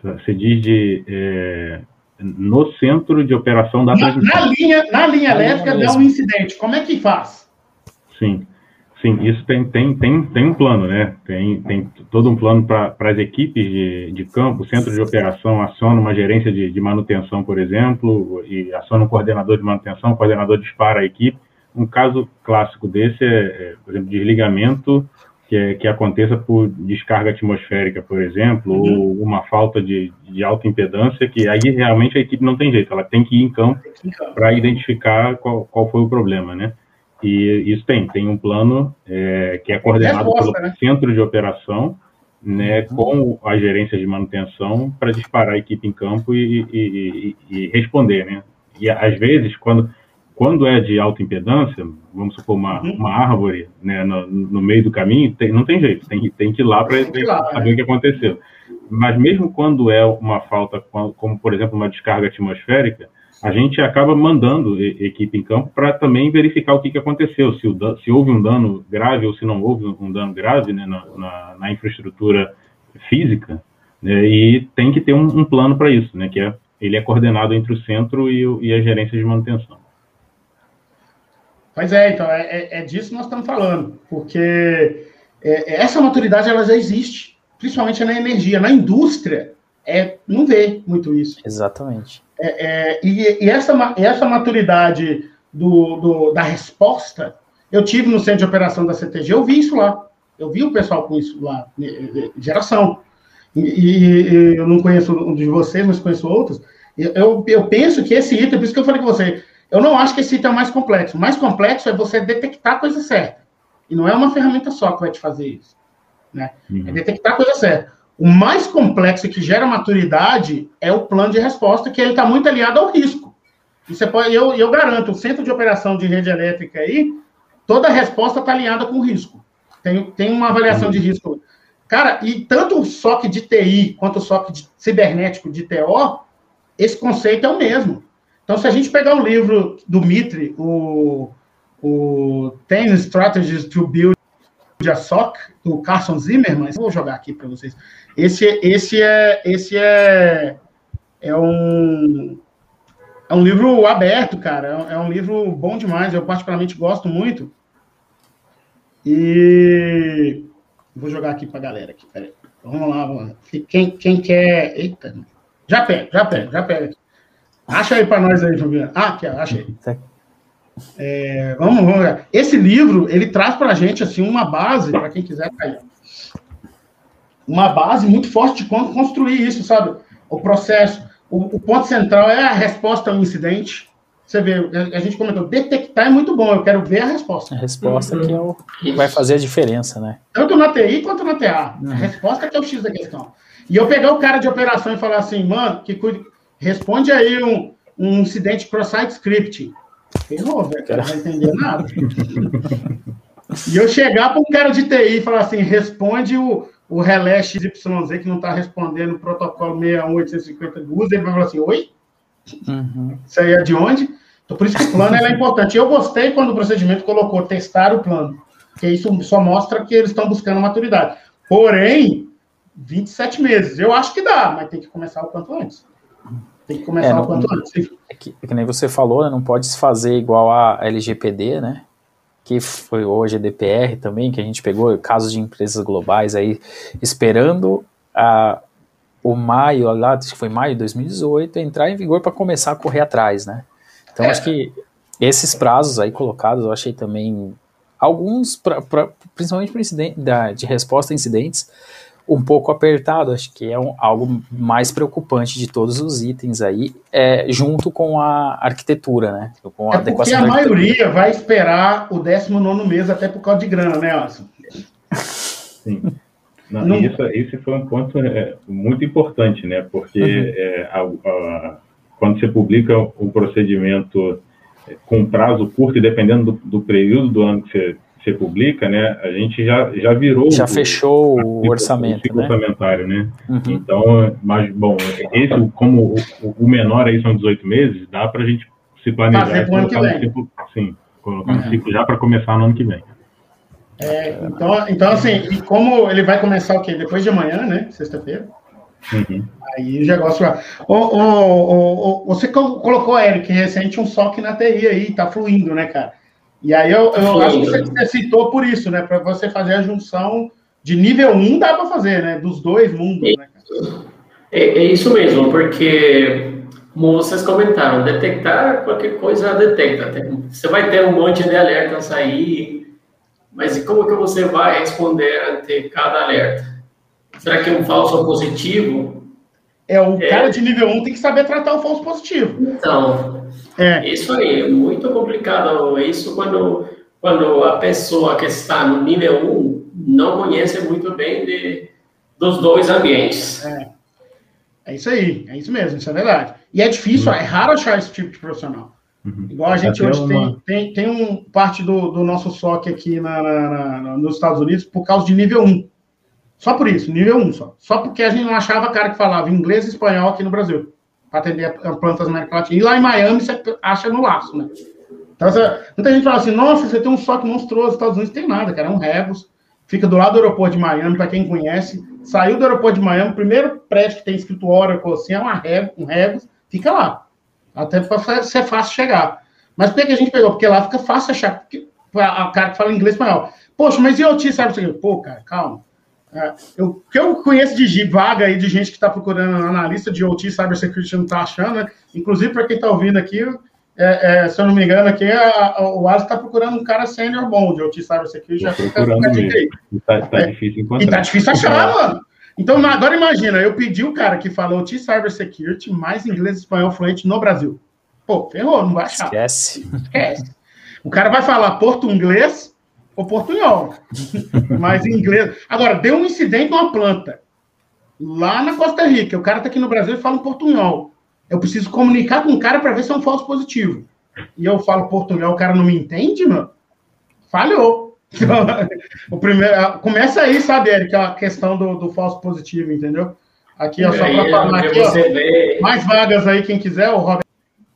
Você diz de. É, no centro de operação da na, na linha Na linha elétrica dá um incidente. Como é que faz? Sim. Sim, isso tem, tem, tem, tem um plano, né? Tem, tem todo um plano para as equipes de, de campo, o centro de operação aciona uma gerência de, de manutenção, por exemplo, e aciona um coordenador de manutenção, o coordenador dispara a equipe. Um caso clássico desse é, é por exemplo, desligamento que, que aconteça por descarga atmosférica, por exemplo, uhum. ou uma falta de, de alta impedância, que aí realmente a equipe não tem jeito, ela tem que ir em campo para identificar qual, qual foi o problema, né? E isso tem, tem um plano é, que é coordenado Resposta, pelo né? centro de operação, né, uhum. com a gerência de manutenção para disparar a equipe em campo e, e, e, e, responder, né? E às vezes, quando, quando é de alta impedância, vamos supor uma, uhum. uma árvore né, no, no, meio do caminho, tem, não tem jeito, tem, tem que ir lá para saber né? o que aconteceu. Mas mesmo quando é uma falta, como por exemplo uma descarga atmosférica, a gente acaba mandando equipe em campo para também verificar o que, que aconteceu, se, se, houve um dano grave ou se não houve um dano grave né, na, na, na, infraestrutura física, né, e tem que ter um, um plano para isso, né, que é, ele é coordenado entre o centro e, o, e a gerência de manutenção. Pois é, então, é, é, é disso que nós estamos falando, porque é, é, essa maturidade ela já existe, principalmente na energia, na indústria, é, não vê muito isso. Exatamente. É, é, e, e essa, essa maturidade do, do, da resposta, eu tive no centro de operação da CTG, eu vi isso lá. Eu vi o pessoal com isso lá, geração. E, e, eu não conheço um de vocês, mas conheço outros. Eu, eu penso que esse item, por isso que eu falei com você, eu não acho que esse item é o mais complexo. O mais complexo é você detectar a coisa certa. E não é uma ferramenta só que vai te fazer isso. Né? Uhum. É detectar a coisa certa. O mais complexo que gera maturidade é o plano de resposta, que ele está muito aliado ao risco. E você pode, eu, eu garanto, o centro de operação de rede elétrica aí, toda a resposta está alinhada com o risco. Tem, tem uma avaliação de risco. Cara, e tanto o SOC de TI quanto o SOC de cibernético de TO, esse conceito é o mesmo. Então, se a gente pegar o um livro do Mitre, o, o Ten Strategies to Build a SOC, do Carson Zimmerman, vou jogar aqui para vocês. Esse, esse é, esse é, é um, é um livro aberto, cara. É um livro bom demais. Eu particularmente gosto muito. E vou jogar aqui para a galera aqui. Vamos lá, vamos Quem, quem quer. Eita, já pega, já pega, já pega. Acha aí para nós aí, Fabiano. Ah, aqui, achei. É, vamos, vamos ver. Esse livro, ele traz para a gente assim, uma base, para quem quiser cair uma base muito forte de como construir isso, sabe? O processo. O, o ponto central é a resposta ao incidente. Você vê, a, a gente comentou, detectar é muito bom, eu quero ver a resposta. A resposta que, é o, que vai fazer a diferença, né? Tanto na TI quanto na TA. Uhum. A resposta que é o X da questão. E eu pegar o cara de operação e falar assim, mano, que cuide, responde aí um, um incidente cross-site scripting. Ferrou, velho, cara não vai entender nada. <laughs> e eu chegar para um cara de TI e falar assim, responde o, o relé XYZ que não está respondendo o protocolo 61850 do user, ele vai falar assim, oi? Uhum. Isso aí é de onde? Então, por isso que o plano é importante. Eu gostei quando o procedimento colocou testar o plano, porque isso só mostra que eles estão buscando maturidade. Porém, 27 meses, eu acho que dá, mas tem que começar o quanto antes. Tem que começar é, não, o quanto antes. É que, é que, nem você falou, né, não pode se fazer igual a LGPD, né? que foi hoje a DPR também, que a gente pegou casos de empresas globais aí esperando a, o maio, lá, acho que foi maio de 2018, entrar em vigor para começar a correr atrás, né? Então, é. acho que esses prazos aí colocados, eu achei também alguns, pra, pra, principalmente para de resposta a incidentes, um pouco apertado, acho que é um, algo mais preocupante de todos os itens aí, é, junto com a arquitetura, né? Com a é porque a maioria vai esperar o 19 mês até por causa de grana, né, Alisson? Sim. Não, Não... Isso, esse foi um ponto é, muito importante, né? Porque uhum. é, a, a, quando você publica o procedimento com prazo curto e dependendo do, do período do ano que você, você, publica, né, a gente já, já virou. Já o, fechou o, o orçamento. O né? orçamentário, né? Uhum. Então, mas, bom, esse, como o, o, menor aí são 18 meses, dá para a gente se planejar. Fazer pro ano que vem. Ciclo, sim, colocar uhum. um ciclo já para começar no ano que vem. É, então, então, assim, e como ele vai começar o quê? Depois de amanhã, né? Sexta-feira. Uhum. Aí o negócio. O, o, o, o, você colocou, Eric, recente um SOC na TI aí, tá fluindo, né, cara? E aí eu, eu acho que você citou por isso, né? Para você fazer a junção de nível 1 dá para fazer, né? Dos dois mundos, é, né? É, é, isso mesmo, porque, como vocês comentaram, detectar qualquer coisa detecta. Você vai ter um monte de alertas aí, mas como que você vai responder ante cada alerta? Será que é um falso positivo? É, o é. cara de nível 1 tem que saber tratar o falso positivo. Então, é. isso aí é muito complicado. Isso quando, quando a pessoa que está no nível 1 não conhece muito bem de, dos dois ambientes. É. é isso aí, é isso mesmo, isso é verdade. E é difícil, uhum. é raro achar esse tipo de profissional. Uhum. Igual a gente Até hoje uma... tem, tem, tem um parte do, do nosso SOC aqui na, na, na, nos Estados Unidos por causa de nível 1. Só por isso, nível 1 só. Só porque a gente não achava cara que falava inglês e espanhol aqui no Brasil, para atender a plantas da América Latina. E lá em Miami você acha no laço, né? Então, muita gente fala assim, nossa, você tem um soque monstruoso, nos Estados Unidos tem nada, cara, é um Rebus, fica do lado do aeroporto de Miami, para quem conhece, saiu do aeroporto de Miami, o primeiro prédio que tem escrito Oracle, assim, é uma Rebus, um Rebus, fica lá, até para ser fácil chegar. Mas por que a gente pegou? Porque lá fica fácil achar, porque a cara que fala inglês espanhol. Poxa, mas e sabe o que? Pô, cara, calma. É, eu, que eu conheço de vaga aí de gente que está procurando analista de OT Cybersecurity não está achando, né? Inclusive, para quem está ouvindo aqui, é, é, se eu não me engano, aqui a, a, o Alisson está procurando um cara senior bom de OT Cybersecurity. Já procurando mesmo. Está tá é, difícil encontrar. E tá difícil achar, mano. Então, agora imagina, eu pedi o cara que falou OT Cybersecurity mais inglês e espanhol fluente no Brasil. Pô, ferrou, não vai achar. Esquece. Esquece. O cara vai falar português o portunhol. Mas em inglês. Agora, deu um incidente numa planta. Lá na Costa Rica. O cara tá aqui no Brasil e fala um portunhol. Eu preciso comunicar com o cara para ver se é um falso positivo. E eu falo portunhol, o cara não me entende, mano? Falhou. <laughs> o primeiro, começa aí, sabe, Eric, a questão do, do falso positivo, entendeu? Aqui, ó, só para falar aqui, ó, mais vagas aí, quem quiser, o Robert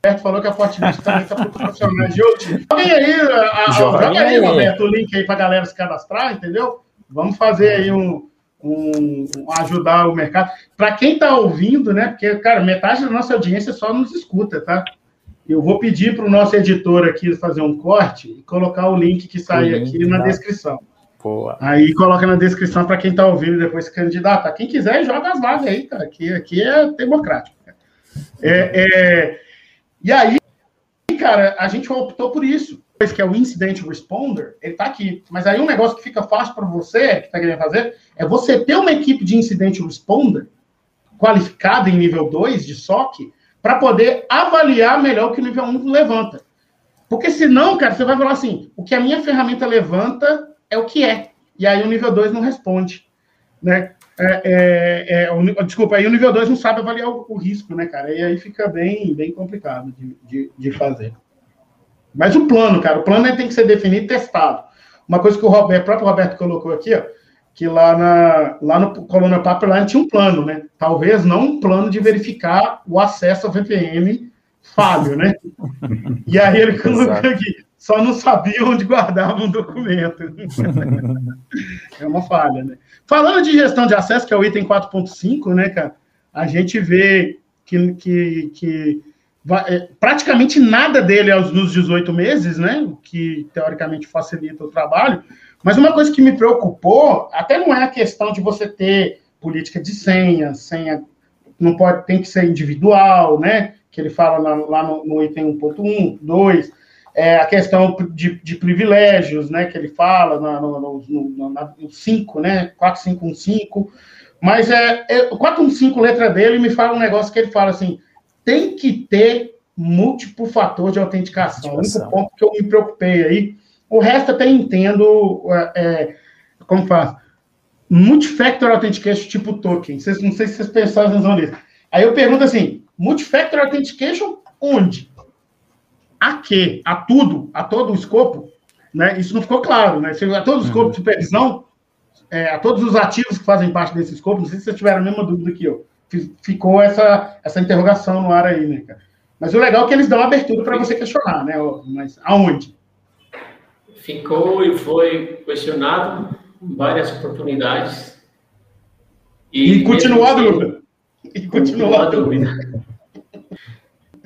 Roberto falou que a Fortinet também está para profissionais de outro. Joguem aí, a, joga aí, Roberto, o link aí para a galera se cadastrar, entendeu? Vamos fazer aí um, um, um ajudar o mercado. Para quem está ouvindo, né? Porque, cara, metade da nossa audiência só nos escuta, tá? Eu vou pedir para o nosso editor aqui fazer um corte e colocar o link que sai aqui na descrição. Boa. Aí coloca na descrição para quem está ouvindo e depois se candidata. Quem quiser, joga as vagas aí, cara. Aqui, aqui é democrático. É, é, e aí, cara, a gente optou por isso. Que é o Incident Responder, ele tá aqui. Mas aí um negócio que fica fácil para você, que tá querendo fazer, é você ter uma equipe de Incident Responder qualificada em nível 2 de SOC para poder avaliar melhor o que o nível 1 levanta. Porque senão, cara, você vai falar assim, o que a minha ferramenta levanta é o que é. E aí o nível 2 não responde. Né? É, é, é, desculpa, aí o nível 2 não sabe avaliar o, o, risco, né, cara? E aí fica bem, bem complicado de, de, de, fazer. Mas o plano, cara, o plano tem que ser definido e testado. Uma coisa que o, Roberto, o próprio Roberto colocou aqui, ó, que lá, na, lá no Coluna Pipeline tinha um plano, né? Talvez não um plano de verificar o acesso ao VPN falho, né? <laughs> E aí ele colocou aqui, só não sabia onde guardava um documento. é uma falha, né? Falando de gestão de acesso, que é o item 4.5, né, cara, a gente vê que, que, que é, praticamente nada dele é nos 18 meses, né, o que teoricamente facilita o trabalho, mas uma coisa que me preocupou, até não é a questão de você ter política de senha, senha não pode, tem que ser individual, né, que ele fala lá, lá no, no item 1.1, 2, é, a questão de, de, privilégios, né, que ele fala na, no, no, no, no 5, né, 4515, mas é, é, o 415, letra dele, me fala um negócio que ele fala assim, tem que ter múltiplo fator de autenticação, o único ponto que eu me preocupei aí, o resto até entendo, é, é como faz, multifactor authentication tipo token, vocês, não sei se vocês pensaram nisso. Aí eu pergunto assim, multifactor authentication onde? A quê? A tudo, a todo o escopo, né? Isso não ficou claro, né? A todo o escopo uhum. de supervisão, é, a todos os ativos que fazem parte desse escopo, não sei se vocês tiveram a mesma dúvida que eu. Ficou essa, essa interrogação no ar aí, né, cara? Mas o legal é que eles dão abertura para você questionar, né? Mas aonde? Ficou e foi questionado várias oportunidades. E, e continua a dúvida. E continua a dúvida.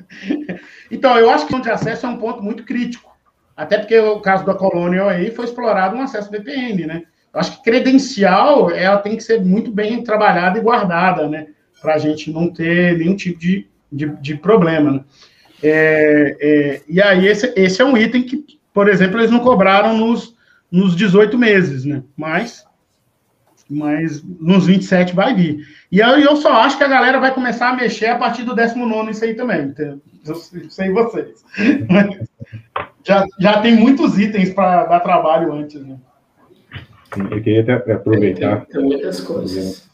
<laughs> então, eu acho que o de acesso é um ponto muito crítico. Até porque o caso da Colonial aí foi explorado um acesso VPN, né? Eu acho que credencial ela tem que ser muito bem trabalhada e guardada, né? Para a gente não ter nenhum tipo de, de, de problema, né? É, é, e aí, esse, esse é um item que, por exemplo, eles não cobraram nos, nos 18 meses, né? Mas, mas nos 27 vai vir. E aí eu só acho que a galera vai começar a mexer a partir do 19 isso aí também. Entendeu? Eu sei vocês. <laughs> já, já tem muitos itens para dar trabalho antes, né? Eu queria até aproveitar. Tem, muitas coisas.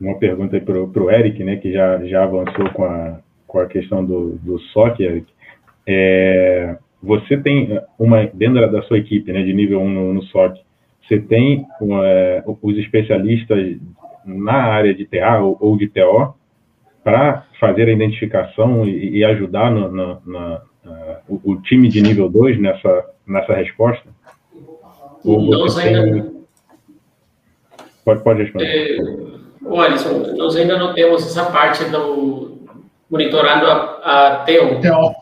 Uma pergunta para o Eric, né, que já, já avançou com a, com a questão do, do SOC, Eric. É, você tem uma, dentro da sua equipe, né, de nível 1 no, no SOC, você tem é, os especialistas na área de TA ou, ou de TO para fazer a identificação e, e ajudar no, no, na, o, o, time de nível 2 nessa, nessa resposta? Ou nós ainda... Pode, pode responder. É, Alisson, nós ainda não temos essa parte do monitorando a, a. TO.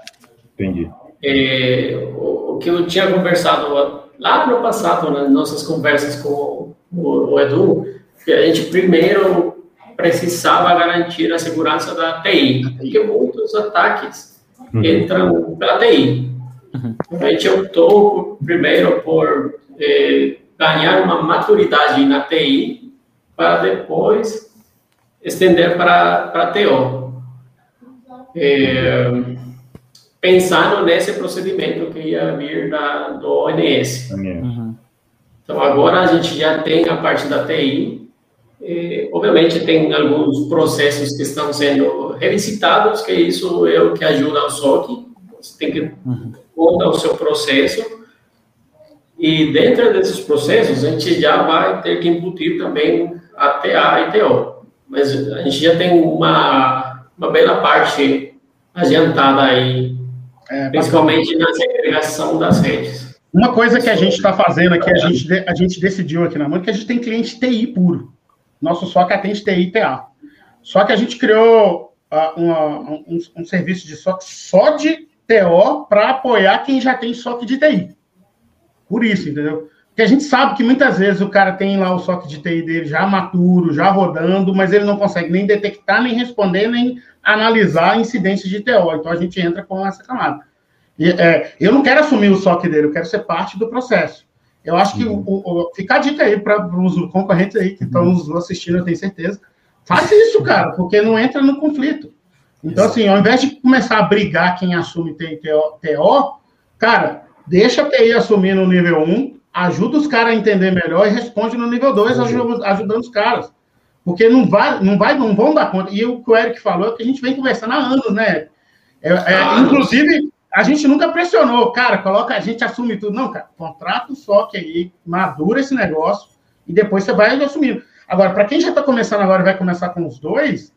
Entendi. É, o, o, que eu tinha conversado lá no passado, nas nossas conversas com o, o Edu, que a gente primeiro precisava garantir a segurança da TI, porque muitos ataques uhum. entram pela TI. Uhum. A gente optou primeiro por eh, ganhar uma maturidade na TI para depois estender para a TO. É, pensando nesse procedimento que ia vir da, do ONS. Uhum. Então, agora a gente já tem a parte da TI. E, obviamente, tem alguns processos que estão sendo revisitados, que isso é o que ajuda o SOC. Você tem que uhum. contar o seu processo. E dentro desses processos, a gente já vai ter que embutir também a TA e TO. Mas a gente já tem uma, uma bela parte adiantada aí é, principalmente na segregação das redes. Uma coisa que a gente está fazendo aqui, a gente, a gente decidiu aqui na mão, que a gente tem cliente TI puro. Nosso SOC atende TI e TA. Só que a gente criou uh, uma, um, um, serviço de SOC só de TO para apoiar quem já tem SOC de TI. Por isso, entendeu? Porque a gente sabe que muitas vezes o cara tem lá o SOC de TI dele já maturo, já rodando, mas ele não consegue nem detectar, nem responder, nem analisar incidências de TO. Então a gente entra com essa camada. E, é, eu não quero assumir o SOC dele, eu quero ser parte do processo. Eu acho que uhum. o, o, fica a dica aí para os concorrentes aí que estão uhum. nos assistindo, eu tenho certeza. Faça isso, cara, porque não entra no conflito. Então, Exato. assim, ao invés de começar a brigar quem assume TO, TO, cara, deixa a TI assumir no nível 1, ajuda os caras a entender melhor e responde no nível 2, ajudando os caras. Porque não vai, não vai, não vão dar conta. E o que o Eric falou é que a gente vem conversando há anos, né? É, é, inclusive, a gente nunca pressionou, cara, coloca, a gente assume tudo. Não, cara, contrato só que aí madura esse negócio e depois você vai assumindo. Agora, para quem já está começando agora vai começar com os dois,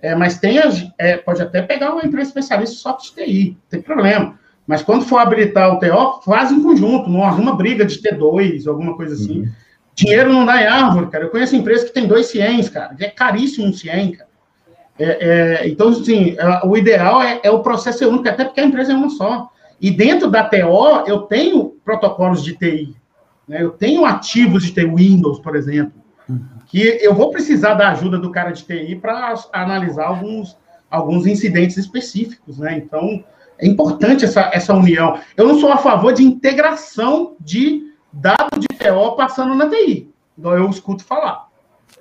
é, mas tem é, pode até pegar uma empresa especialista só de TI, não tem problema. Mas quando for habilitar o TO, faz em conjunto, não arruma briga de T2, alguma coisa assim. Uhum. Dinheiro não dá em árvore, cara. Eu conheço empresas que tem dois ciens, cara. É caríssimo um cien, cara. É, é, então, é, o ideal é, é, o processo único, até porque a empresa é uma só. E dentro da TO, eu tenho protocolos de TI. Né? Eu tenho ativos de TI, Windows, por exemplo, que eu vou precisar da ajuda do cara de TI para analisar alguns, alguns incidentes específicos. Né? Então, é importante essa, essa união. Eu não sou a favor de integração de dado de TO passando na TI, igual eu escuto falar.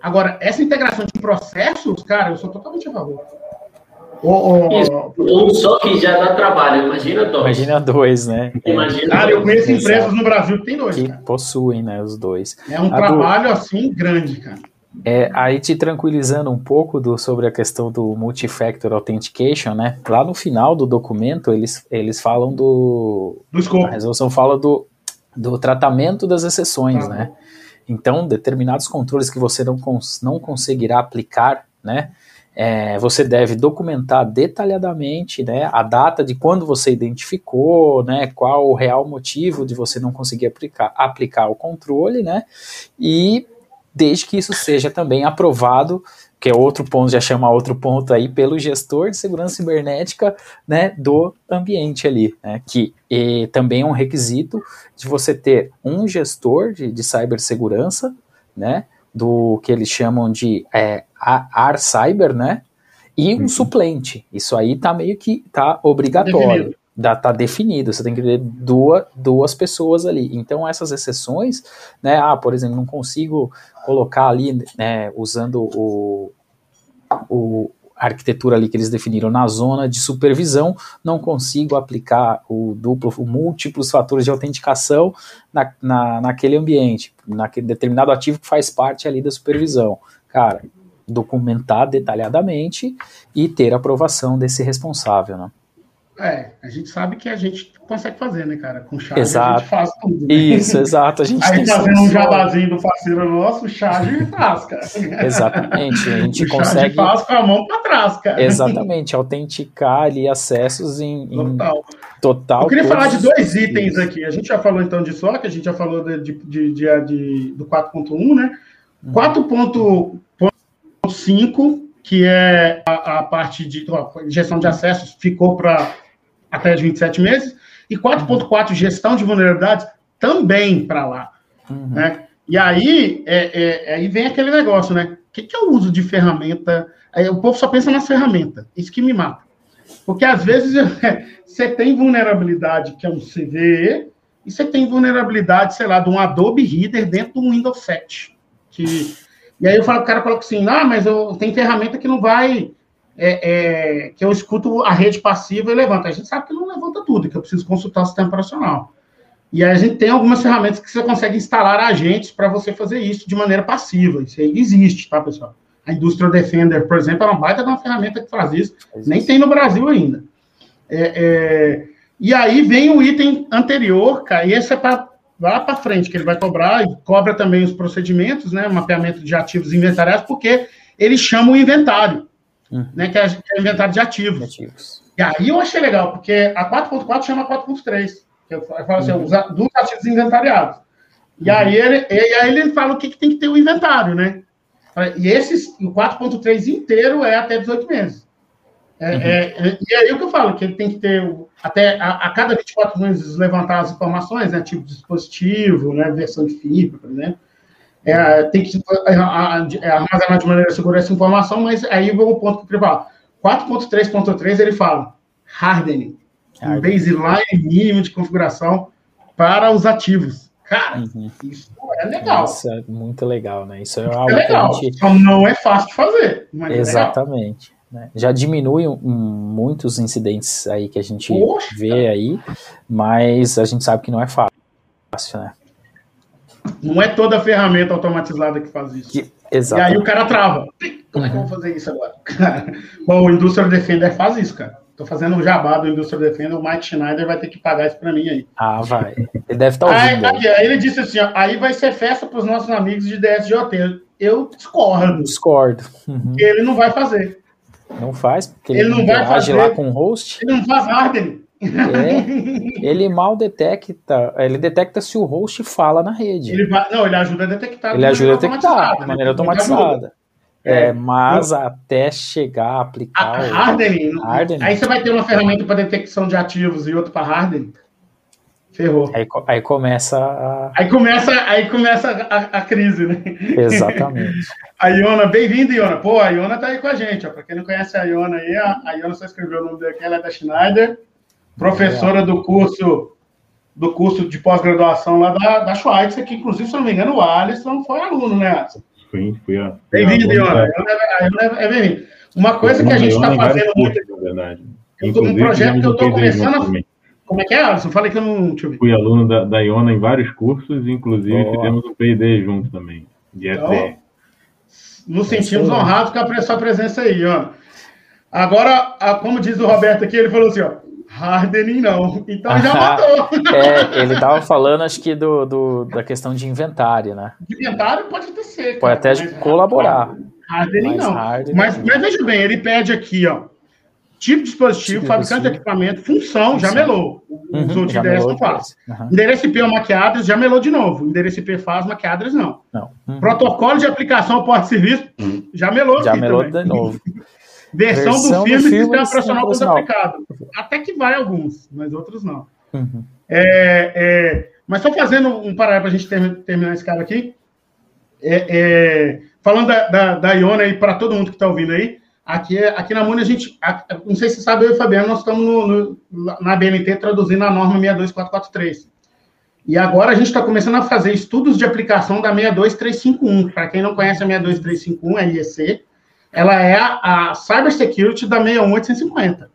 Agora, essa integração de processos, cara, eu sou totalmente a favor. um só que já dá trabalho, imagina dois. Imagina dois, né? Imagina cara, dois. eu conheço empresas no Brasil que tem dois. Que cara. possuem, né, os dois. É um a trabalho, do... assim, grande, cara. É, aí te tranquilizando um pouco do, sobre a questão do multifactor authentication, né? Lá no final do documento eles, eles falam do. Do escopo. A resolução fala do, do tratamento das exceções, ah, né? Então, determinados controles que você não, cons não conseguirá aplicar, né? É, você deve documentar detalhadamente né, a data de quando você identificou, né, qual o real motivo de você não conseguir aplicar, aplicar o controle, né, e desde que isso seja também aprovado, que é outro ponto, já chama outro ponto aí, pelo gestor de segurança cibernética né, do ambiente ali, né, que também é um requisito de você ter um gestor de, de cibersegurança, né, do que eles chamam de é, AR Cyber, né, e um uhum. suplente. Isso aí tá meio que tá obrigatório da, tá definido, você tem que ter duas, duas pessoas ali. Então, essas exceções, né, ah, por exemplo, não consigo colocar ali, né, usando o, o, a arquitetura ali que eles definiram na zona de supervisão, não consigo aplicar o duplo, o múltiplos fatores de autenticação na, na, naquele ambiente, naquele determinado ativo que faz parte ali da supervisão. Cara, documentar detalhadamente e ter aprovação desse responsável, né? É, a gente sabe que a gente consegue fazer, né, cara? Com charge exato. a gente faz tudo. Né? Isso, exato. A gente Aí fazendo um jabazinho do parceiro nosso, o charge faz, cara. Exatamente. A gente o consegue. faz com a mão para trás, cara. Exatamente, autenticar ali acessos em, em total. total. Eu queria falar de dois itens aqui. A gente já falou então de SOC, a gente já falou de, de, de, de do 4.1, né? Uhum. 4.5 que é a, a parte de ó, gestão de acessos, ficou para até 27 meses, e 4.4, gestão de vulnerabilidades, também para lá. Uhum. Né? E aí, é, é, aí vem aquele negócio, né? O que, que é o uso de ferramenta? Aí, o povo só pensa nas ferramentas, isso que me mata. Porque às vezes <laughs> você tem vulnerabilidade que é um CVE, e você tem vulnerabilidade, sei lá, de um Adobe Reader dentro do Windows 7. Que, e aí eu falo, o cara coloca assim, ah, mas eu, tem ferramenta que não vai é, é, que eu escuto a rede passiva e levanta. A gente sabe que não levanta tudo, que eu preciso consultar o sistema operacional. E aí a gente tem algumas ferramentas que você consegue instalar agentes para você fazer isso de maneira passiva. Isso aí existe, tá, pessoal? A Industrial Defender, por exemplo, é uma baita de uma ferramenta que faz isso. Existe. Nem tem no Brasil ainda. É, é, e aí vem o item anterior, cara, e esse é para lá para frente, que ele vai cobrar, e cobra também os procedimentos, né? Mapeamento de ativos inventariados, porque ele chama o inventário uhum. né, que é, que é inventário de ativos. ativos. E aí eu achei legal, porque a 4.4 chama 4.3, que eu falo assim, uhum. dos ativos inventariados. E, uhum. aí ele, e aí ele fala o que, que tem que ter o inventário, né? E esses, o 4.3 inteiro é até 18 meses. É, uhum. é, é, e aí o que eu falo, que ele tem que ter até a, a, cada 24 meses levantar as informações, né? Tipo dispositivo, né? Versão de fibra, por exemplo é, tem que é, armazenar de maneira segura essa informação, mas aí vou o ponto que eu queria falar. 4.3.3 ele fala hardening, um baseline mínimo de configuração para os ativos. Cara, uhum. isso é legal. Isso é muito legal, né? Isso é algo é legal, que a gente... Só não é fácil de fazer. É Exatamente. É né? Já diminui um, muitos incidentes aí que a gente Poxa, vê aí, mas a gente sabe que não é fácil, né? Não é toda ferramenta automatizada que faz isso. Que, e aí o cara trava. Como é que eu vou fazer isso agora? <laughs> Bom, o Industrial Defender faz isso, cara. Tô fazendo um jabá do Industrial Defender, o Mike Schneider vai ter que pagar isso para mim aí. Ah, vai. Ele deve estar tá ouvindo. Aí, aí, ele disse assim, ó, aí vai ser festa para os nossos amigos de DSJ. Eu discordo. Discordo. Uhum. Ele não vai fazer. Não faz, porque ele, ele não vai fazer lá com o host. Ele não faz hardening. É, ele mal detecta, ele detecta se o host fala na rede. Ele vai, não, ele ajuda a detectar. Ele ajuda a detectar de maneira automatizada. É, é, mas até chegar a aplicar a, o hardening, hardening, Aí você vai ter uma ferramenta para detecção de ativos e outra para hardening. Ferrou. Aí, aí começa a... Aí começa, aí começa a, a crise, né? Exatamente. <laughs> a Iona, bem-vinda, Iona. Pô, a Iona tá aí com a gente, ó. Para quem não conhece a Iona aí, a, a Iona só escreveu o nome dela, ela é da Schneider professora do curso do curso de pós-graduação lá da, da Schweitzer, que inclusive, se não me engano, o Alisson foi aluno, né, Alisson? Fui, fui a. Bem-vindo, Iona. É, é bem-vindo. Uma coisa que a gente está fazendo muito. Verdade. Um projeto que eu estou começando a. Como é que é, Alisson? Falei que eu não. Fui aluno da, da Iona em vários cursos, inclusive oh. fizemos um PD junto também, de então, nos sentimos honrados com a sua presença aí, ó. Agora, como diz o Roberto aqui, ele falou assim, ó, Hardening não. Então já <laughs> matou. é, ele estava falando, acho que, do, do, da questão de inventário, né? De inventário pode até ser. Pode até colaborar. Hardening não. Hardening mas, não. mas veja bem, ele pede aqui, ó. Tipo de dispositivo, tipo fabricante de equipamento, função, já melou. Uhum, Os outros endereços não faz. Uhum. Endereço IP ou maquiadres já melou de novo. Endereço IP faz, maquiadres não. não. Uhum. Protocolo de aplicação porta-serviço já melou Já melou também. de novo. <laughs> Versão, Versão do filme, do filme sistema operacional quando aplicado. Até que vai alguns, mas outros não. Uhum. É, é, mas só fazendo um paralelo para a gente terminar esse cara aqui. É, é, falando da, da, da Iona aí para todo mundo que está ouvindo aí, aqui, aqui na Muni a gente, não sei se você sabe, eu e o Fabiano, nós estamos no, no, na BNT traduzindo a norma 62443. E agora a gente está começando a fazer estudos de aplicação da 62351. Para quem não conhece a 62351, é IEC, ela é a, a cybersecurity da 61850.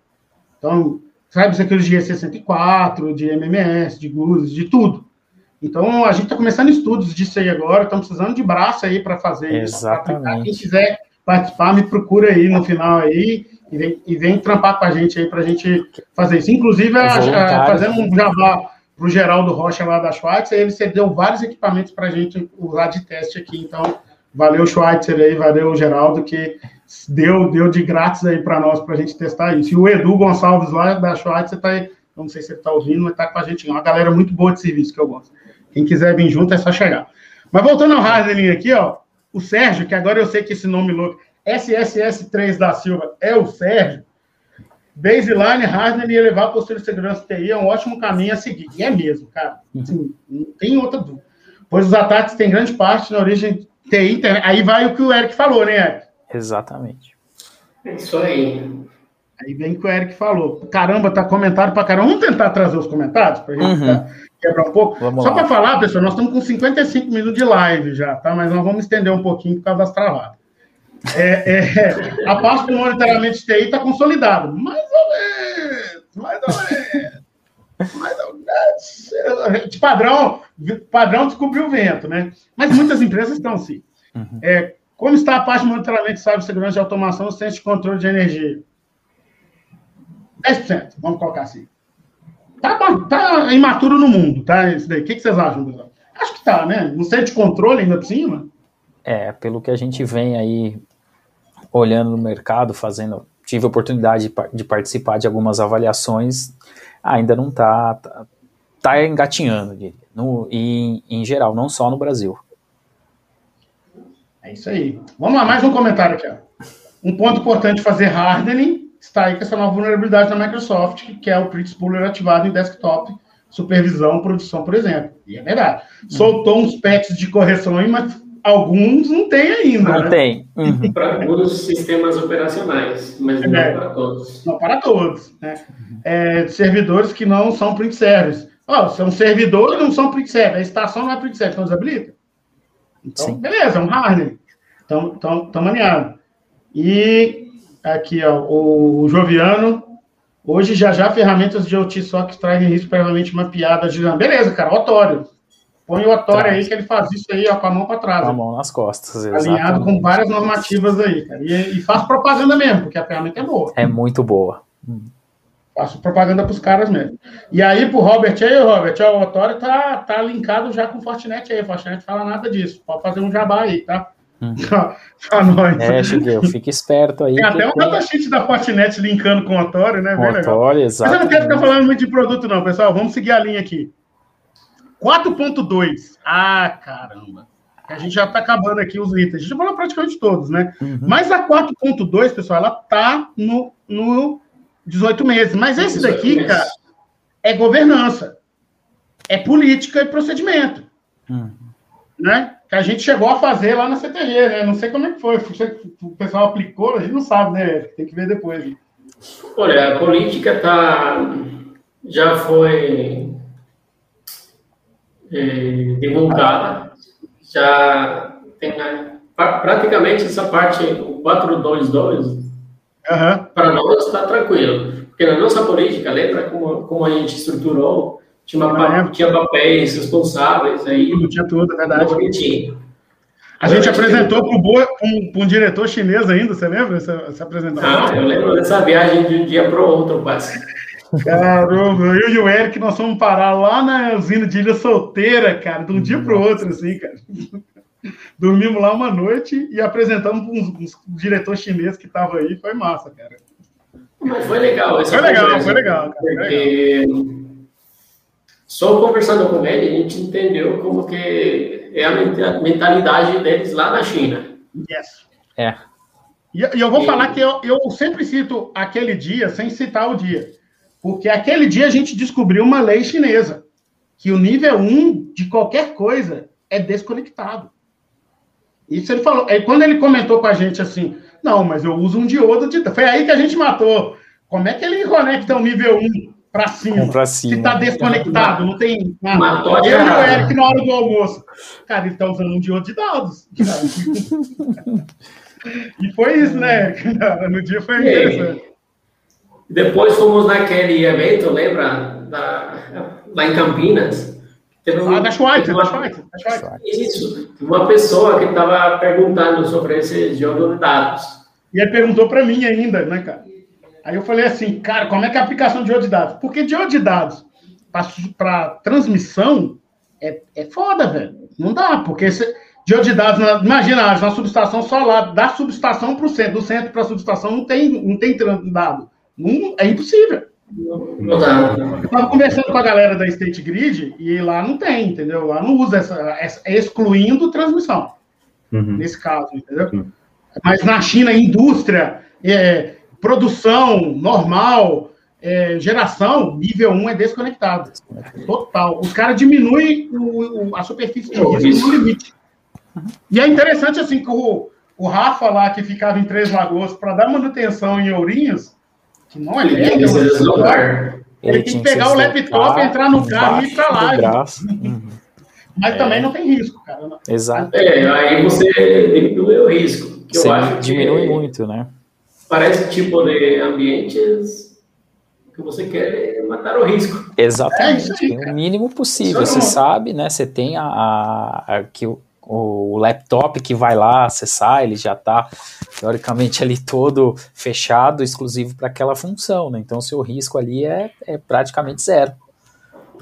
Então, cybersecurity de IEC104, de MMS, de GUS, de tudo. Então, a gente está começando estudos disso aí agora, estamos precisando de braço aí para fazer Exatamente. Isso, Quem quiser participar, me procura aí no final aí e vem, e vem trampar com a gente aí para a gente fazer isso. Inclusive, é a, a, fazendo um jabá para o Geraldo Rocha lá da Schwartz, ele cedeu vários equipamentos para a gente usar de teste aqui. Então, Valeu, Schweitzer aí, valeu, Geraldo, que deu, deu de grátis aí para nós, para a gente testar isso. E o Edu Gonçalves lá da Schweitzer está aí, não sei se ele está ouvindo, mas está com a gente. Uma galera muito boa de serviço que eu gosto. Quem quiser vir junto é só chegar. Mas voltando ao Hardening aqui, ó, o Sérgio, que agora eu sei que esse nome louco, SSS3 da Silva, é o Sérgio. Baseline, Hardening e elevar a postura de segurança TI é um ótimo caminho a seguir. E é mesmo, cara. Assim, não tem outra dúvida. Pois os ataques têm grande parte na origem TI, internet. Aí vai o que o Eric falou, né, Eric? Exatamente. É isso aí. Aí vem o que o Eric falou. Caramba, tá comentário pra caramba. Vamos tentar trazer os comentários pra gente uhum. Quebrar um pouco. Vamos Só para falar, pessoal, nós estamos com 55 minutos de live já, tá? Mas nós vamos estender um pouquinho por causa das travadas. É, é, a parte do monitoramento de TI está consolidada. Mais ou menos, mais ou menos. Mais ou menos. De padrão, padrão descobriu o vento, né? Mas muitas empresas estão assim. Uhum. É, como está a parte de monitoramento de cibersegurança de automação, centro de controle de energia? 10%, vamos colocar assim. Tá, tá imaturo no mundo, tá? Isso daí. O que, que vocês acham, pessoal? Acho que tá, né? No centro de controle ainda por cima. É, pelo que a gente vem aí olhando no mercado, fazendo. Tive a oportunidade de, de participar de algumas avaliações, ainda não está tá, tá engatinhando, no, em, em geral, não só no Brasil. É isso aí. Vamos lá, mais um comentário aqui. Ó. Um ponto importante fazer hardening está aí com essa nova vulnerabilidade da Microsoft, que é o Prix Puller ativado em desktop, supervisão, produção, por exemplo. E é verdade. Soltou uns patches de correção aí, mas alguns não tem ainda. Não né? tem. Uhum. para alguns sistemas operacionais, mas não é, para todos. Não para todos. Né? É, servidores que não são print service. Oh, são servidores não são print service. A estação não é print service, então desabilita. Então, Sim. beleza, é um hardware. Então, então, estamos alinhados. E aqui, ó, o Joviano. Hoje, já já, ferramentas de OT só que trazem risco previamente mapeadas. De... Beleza, cara, Otório. Põe o Otório aí que ele faz isso aí, ó, com a mão para trás. Com a mão nas costas, exatamente. Alinhado com várias normativas aí, cara. E, e faz propaganda mesmo, porque a ferramenta é boa. É muito boa. Faço propaganda para os caras mesmo. E aí, pro Robert aí, Robert, ó, o Otório tá, tá linkado já com o Fortinet aí. O Fortinet fala nada disso. Pode fazer um jabá aí, tá? Hum. pra nós. É, Chiqueu, fica esperto aí. Tem até um tem... datasheet da Fortinet linkando com o Otório, né? Com o Otório, exato. Mas eu não quero ficar falando muito de produto, não, pessoal. Vamos seguir a linha aqui. 4.2. Ah, caramba. A gente já está acabando aqui os itens. A gente já falou praticamente todos, né? Uhum. Mas a 4.2, pessoal, ela tá no, no 18 meses. Mas esse daqui, meses. cara, é governança. É política e procedimento. Uhum. Né? Que a gente chegou a fazer lá na CTG, né? Não sei como é que foi. O pessoal aplicou, a gente não sabe, né? Tem que ver depois. Olha, a política tá já foi é, divulgada, já tem né, praticamente essa parte, o 422, uhum. para nós está tranquilo. Porque na nossa política, lembra como, como a gente estruturou? Tinha, uma, tinha papéis responsáveis aí. Tudo, tinha tudo, é verdade. A gente apresentou para um, um, diretor chinês ainda, você lembra essa, essa apresentação? Ah, eu lembro dessa viagem de um dia para o outro, quase. Caramba, eu e o Eric, nós fomos parar lá na usina de Ilha Solteira, cara, de um dia para o outro, assim, cara. <laughs> Dormimos lá uma noite e apresentamos para um, diretor chinês que estava aí, foi massa, cara. Mas foi legal. Foi legal, foi legal, cara, porque só conversando com ele, a gente entendeu como que é a mentalidade deles lá na China. Yes. É. E, e eu vou e... falar que eu, eu sempre cito aquele dia sem citar o dia. Porque aquele dia a gente descobriu uma lei chinesa, que o nível 1 de qualquer coisa é desconectado. Isso ele falou. Aí quando ele comentou com a gente assim, não, mas eu uso um diodo de. Foi aí que a gente matou. Como é que ele conecta o nível 1 para cima? Um cima. Se está desconectado, não tem nada. Matou eu e o Eric na hora do almoço. Cara, ele está usando um diodo de dados. <laughs> e foi isso, né, Eric? <laughs> No dia foi interessante. Depois fomos naquele evento, lembra? Da, lá em Campinas. Teve um, ah, da Schweizer, uma, da Schweizer. Isso. Uma pessoa que estava perguntando sobre esse jogo de dados. E ele perguntou para mim ainda, né, cara? Aí eu falei assim, cara, como é que é a aplicação de jogo de dados? Porque de jogo de dados para transmissão é, é foda, velho. Não dá, porque se, de de dados, na, imagina, na subestação só lá, da subestação para o centro, do centro para a subestação não tem, não tem dado. Não, é impossível. Não dá. Eu estava conversando com a galera da State Grid e lá não tem, entendeu? Lá não usa essa, essa excluindo transmissão. Uhum. Nesse caso, entendeu? Uhum. Mas na China, indústria, é, produção normal, é, geração, nível 1 é desconectado. Total. Os caras diminuem o, o, a superfície de risco no limite. E é interessante assim que o, o Rafa lá, que ficava em Três Lagoas, para dar manutenção em Ourinhos, que não é legal. Ele, tem que pegar o laptop, entrar no carro e ir para lá. Uhum. Mas é. também não tem risco, cara. Exato. É, aí você diminui o risco. Que você eu acho diminui que muito, né? Parece tipo de ambientes que você quer matar o risco. Exatamente. É o mínimo possível. Você sabe, né? Você tem a, a, a que o, o laptop que vai lá acessar, ele já está teoricamente ali todo fechado, exclusivo para aquela função, né? Então, seu risco ali é, é praticamente zero.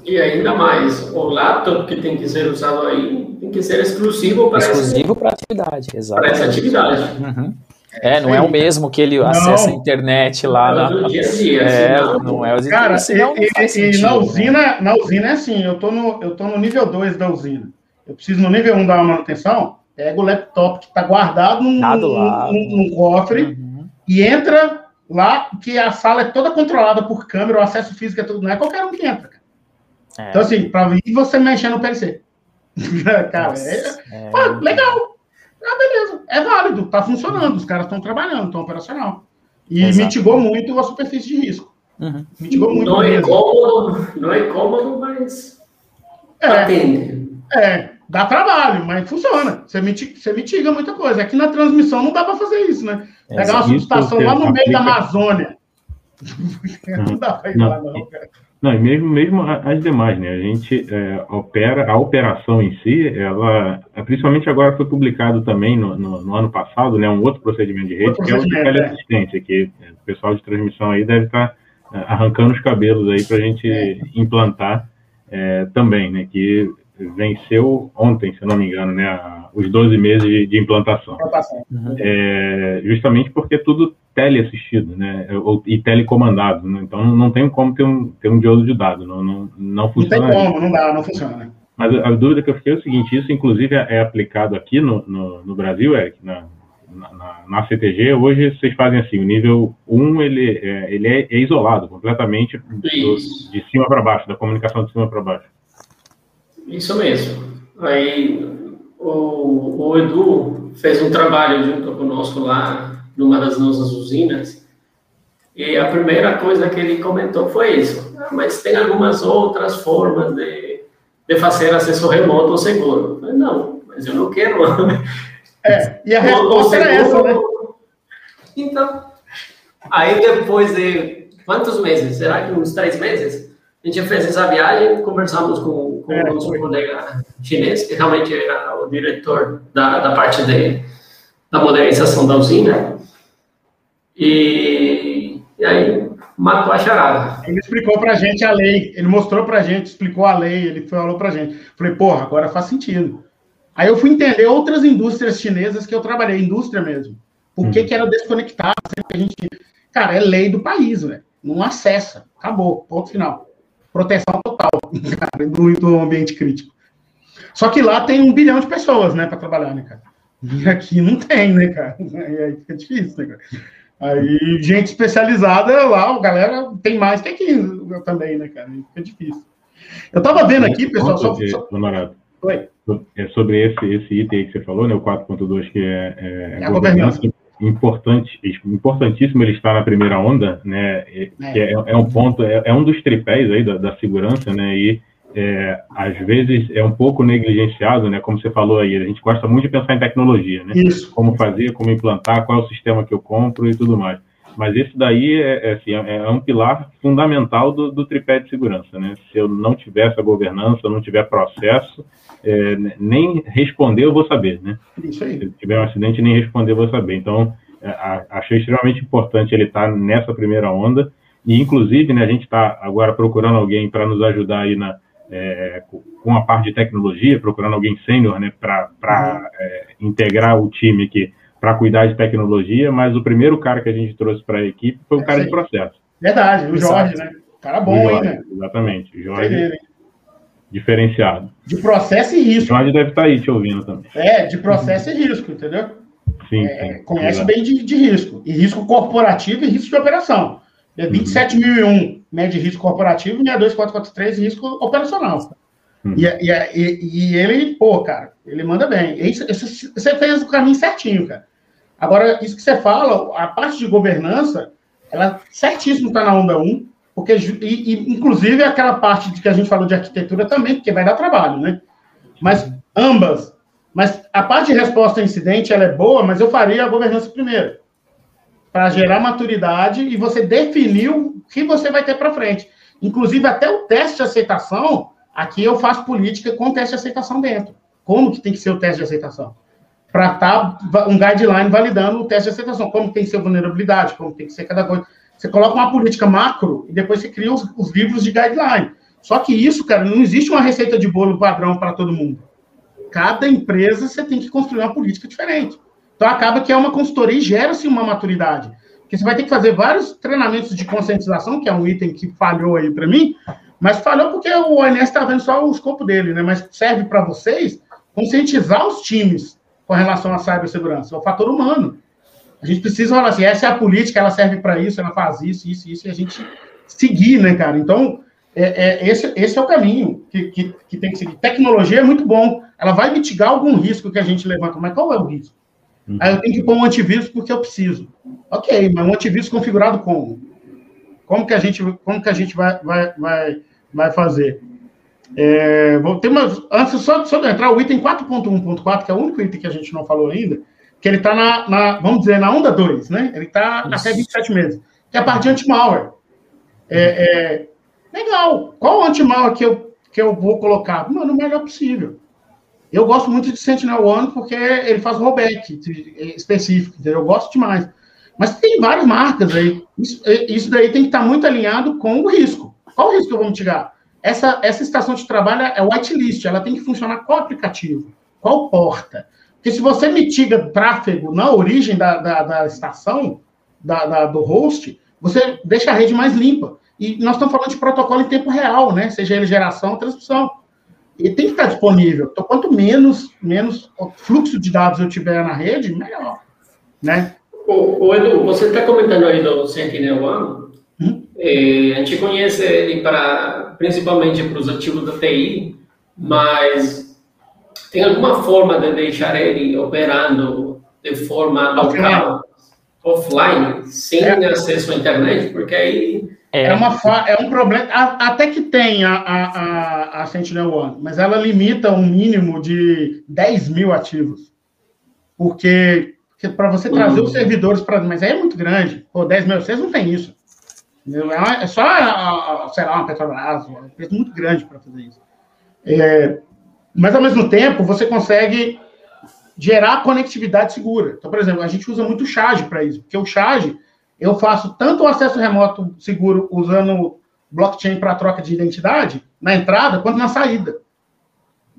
E ainda mais, o laptop que tem que ser usado aí tem que ser exclusivo para exclusivo para atividade, exato. Para essa atividade. Uhum. É, não é o mesmo que ele não. acessa a internet lá não, na. Dia a dia, é, assim, não. não é os Cara, e, não, e, sentido, e na usina, né? na usina é assim, eu tô no, eu tô no nível 2 da usina. Eu preciso no nível 1 um dar uma manutenção, pega o laptop que está guardado num, num, num cofre uhum. e entra lá, que a sala é toda controlada por câmera, o acesso físico é tudo, não é qualquer um que entra. É. Então, assim, para vir você mexer no PLC. <laughs> cara, Nossa, é, é... legal. Ah, beleza, é válido, tá funcionando, os caras estão trabalhando, estão operacional. E Exato. mitigou muito a superfície de risco. Uhum. Mitigou muito. Não é cômodo, não é cômodo, mas é, atende. É, Dá trabalho, mas funciona. Você mitiga, você mitiga muita coisa. Aqui na transmissão não dá para fazer isso, né? Pegar uma subestação lá no meio da Amazônia. <laughs> não dá para ir não, lá, não, cara. Não, e mesmo, mesmo as demais, né? A gente é, opera, a operação em si, ela, principalmente agora foi publicado também no, no, no ano passado, né? Um outro procedimento de rede, que é o de teleassistência, que o pessoal de transmissão aí deve estar tá, é, arrancando os cabelos aí para a gente é. implantar é, também, né? Que venceu ontem, se não me engano, né, os 12 meses de, implantação. Uhum. É, justamente porque é tudo teleassistido, né, ou, e telecomandado, né, então não tem como ter um, ter um diodo de dado, não, não, não funciona. Não tem como, não dá, não funciona. Mas a, a, dúvida que eu fiquei é o seguinte, isso inclusive é, é aplicado aqui no, no, no Brasil, Eric, na, na, na, CTG, hoje vocês fazem assim, o nível 1 ele, é, ele é, é isolado completamente do, de cima para baixo, da comunicação de cima para baixo. Isso mesmo. Aí o, o Edu fez um trabalho junto conosco lá numa das nossas usinas e a primeira coisa que ele comentou foi isso. Ah, mas tem algumas outras formas de, de fazer acesso remoto ou seguro. Falei, não, mas eu não quero. É, e a <laughs> resposta era essa, né? Então, aí depois de quantos meses? Será que uns três meses? A a gente fez essa viagem, conversamos com, com é, o nosso foi. colega chinês, que realmente era o diretor da, da parte de, da modernização da usina. E, e aí matou a charada. Ele explicou para a gente a lei, ele mostrou para a gente, explicou a lei, ele falou para a gente. Falei, porra, agora faz sentido. Aí eu fui entender outras indústrias chinesas que eu trabalhei, indústria mesmo. Por que, hum. que era desconectado? A gente, cara, é lei do país, velho. Não acessa. Acabou. Ponto final proteção total <laughs> cara, do, do ambiente crítico. Só que lá tem um bilhão de pessoas, né, para trabalhar, né, cara? E aqui não tem, né, cara? <laughs> Aí fica difícil, né, cara? Aí, gente especializada lá, a galera tem mais que aqui também, né, cara? Fica difícil. Eu tava vendo aqui, pessoal. Só, só... Oi. É sobre esse, esse item que você falou, né, o 4.2, que é, é, é a governança. governança importante, importantíssimo ele estar na primeira onda, né? É. Que é, é um ponto, é, é, um dos tripés aí da, da segurança, né? E é, às vezes é um pouco negligenciado, né? Como você falou aí, a gente gosta muito de pensar em tecnologia, né? Isso. Como fazer, como implantar, qual é o sistema que eu compro e tudo mais. Mas esse daí é, é assim, é, é um pilar fundamental do, do, tripé de segurança, né? Se eu não tiver essa governança, eu não tiver processo, é, nem responder eu vou saber, né? Isso aí. Se tiver um acidente, nem responder eu vou saber. Então, é, achei extremamente importante ele estar nessa primeira onda e, inclusive, né, a gente está agora procurando alguém para nos ajudar aí na, é, com a parte de tecnologia, procurando alguém sênior, né, para uhum. é, integrar o time aqui para cuidar de tecnologia, mas o primeiro cara que a gente trouxe para a equipe foi o cara de processo. Verdade, o Jorge, né? Cara bom, Jorge, hein, né? Exatamente, o Jorge. Entendi, diferenciado. De processo e risco. O Jorge deve estar tá aí te ouvindo também. É, de processo e risco, entendeu? Sim, é, sim Conhece bem de, de, risco. E risco corporativo e risco de operação. É 27.001 uhum. Mede risco corporativo e 62443 risco operacional. Uhum. E, e, e, ele, pô, cara, ele manda bem. Isso, isso, você fez o caminho certinho, cara. Agora, isso que você fala, a parte de governança, ela certíssimo está na onda 1, porque, e, e, inclusive, aquela parte de que a gente falou de arquitetura também, porque vai dar trabalho, né? Mas ambas. Mas a parte de resposta a incidente, ela é boa, mas eu faria a governança primeiro. Para gerar maturidade e você definir o que você vai ter para frente. Inclusive, até o teste de aceitação, aqui eu faço política com teste de aceitação dentro. Como que tem que ser o teste de aceitação? Para estar tá um guideline validando o teste de aceitação. Como tem que ser vulnerabilidade, como tem que ser cada coisa. Você coloca uma política macro e depois você cria os, os livros de guideline. Só que isso, cara, não existe uma receita de bolo padrão para todo mundo. Cada empresa você tem que construir uma política diferente. Então acaba que é uma consultoria e gera-se uma maturidade. Porque você vai ter que fazer vários treinamentos de conscientização, que é um item que falhou aí para mim, mas falhou porque o ONS está vendo só o escopo dele, né? Mas serve para vocês conscientizar os times com relação à cibersegurança, é o fator humano. A gente precisa falar assim, essa é a política, ela serve para isso, ela faz isso, isso, isso, e a gente seguir, né, cara? Então, é, é, esse, esse é o caminho que, que, que, tem que seguir. Tecnologia é muito bom, ela vai mitigar algum risco que a gente levanta, mas qual é o risco? Uhum. Aí eu tenho que pôr um antivírus porque eu preciso. Ok, mas um antivírus configurado como? Como que a gente, como que a gente vai, vai, vai, vai fazer? É, vou ter umas, antes só, só de entrar, o item 4.1.4, que é o único item que a gente não falou ainda, que ele está na, na, vamos dizer, na onda 2, né? Ele está até 27 meses, que é a parte de anti-malware. É, é, legal. Qual anti-malware que eu, que eu vou colocar? Mano, o melhor possível. Eu gosto muito de Sentinel One porque ele faz rollback específico, entendeu? Eu gosto demais. Mas tem várias marcas aí. Isso, isso daí tem que estar muito alinhado com o risco. Qual o risco que eu vou mitigar? Essa, essa estação de trabalho é whitelist, ela tem que funcionar qual aplicativo, qual porta. Porque se você mitiga tráfego na origem da, da, da estação, da, da, do host, você deixa a rede mais limpa. E nós estamos falando de protocolo em tempo real, né? Seja ele geração ou transmissão. E tem que estar disponível. Então, quanto menos, menos fluxo de dados eu tiver na rede, melhor. Né? O, o Edu, você está comentando aí do Sentinel One. Hum? É, a gente conhece ele para, principalmente para os ativos da TI, mas tem alguma forma de deixar ele operando de forma local, offline, sem é. acesso à internet? Porque aí. É, é, uma é um problema. Até que tem a, a, a, Sentinel One, mas ela limita um mínimo de 10 mil ativos. Porque, porque para você trazer uhum. os servidores para. Mas aí é muito grande. Pô, 10 mil, vocês não têm isso. É, é só, sei lá, uma Petrobras, uma empresa muito grande para fazer isso. É, mas, ao mesmo tempo, você consegue gerar conectividade segura. Então, por exemplo, a gente usa muito o Charge para isso, porque o Charge, eu faço tanto o acesso remoto seguro usando blockchain para troca de identidade na entrada quanto na saída.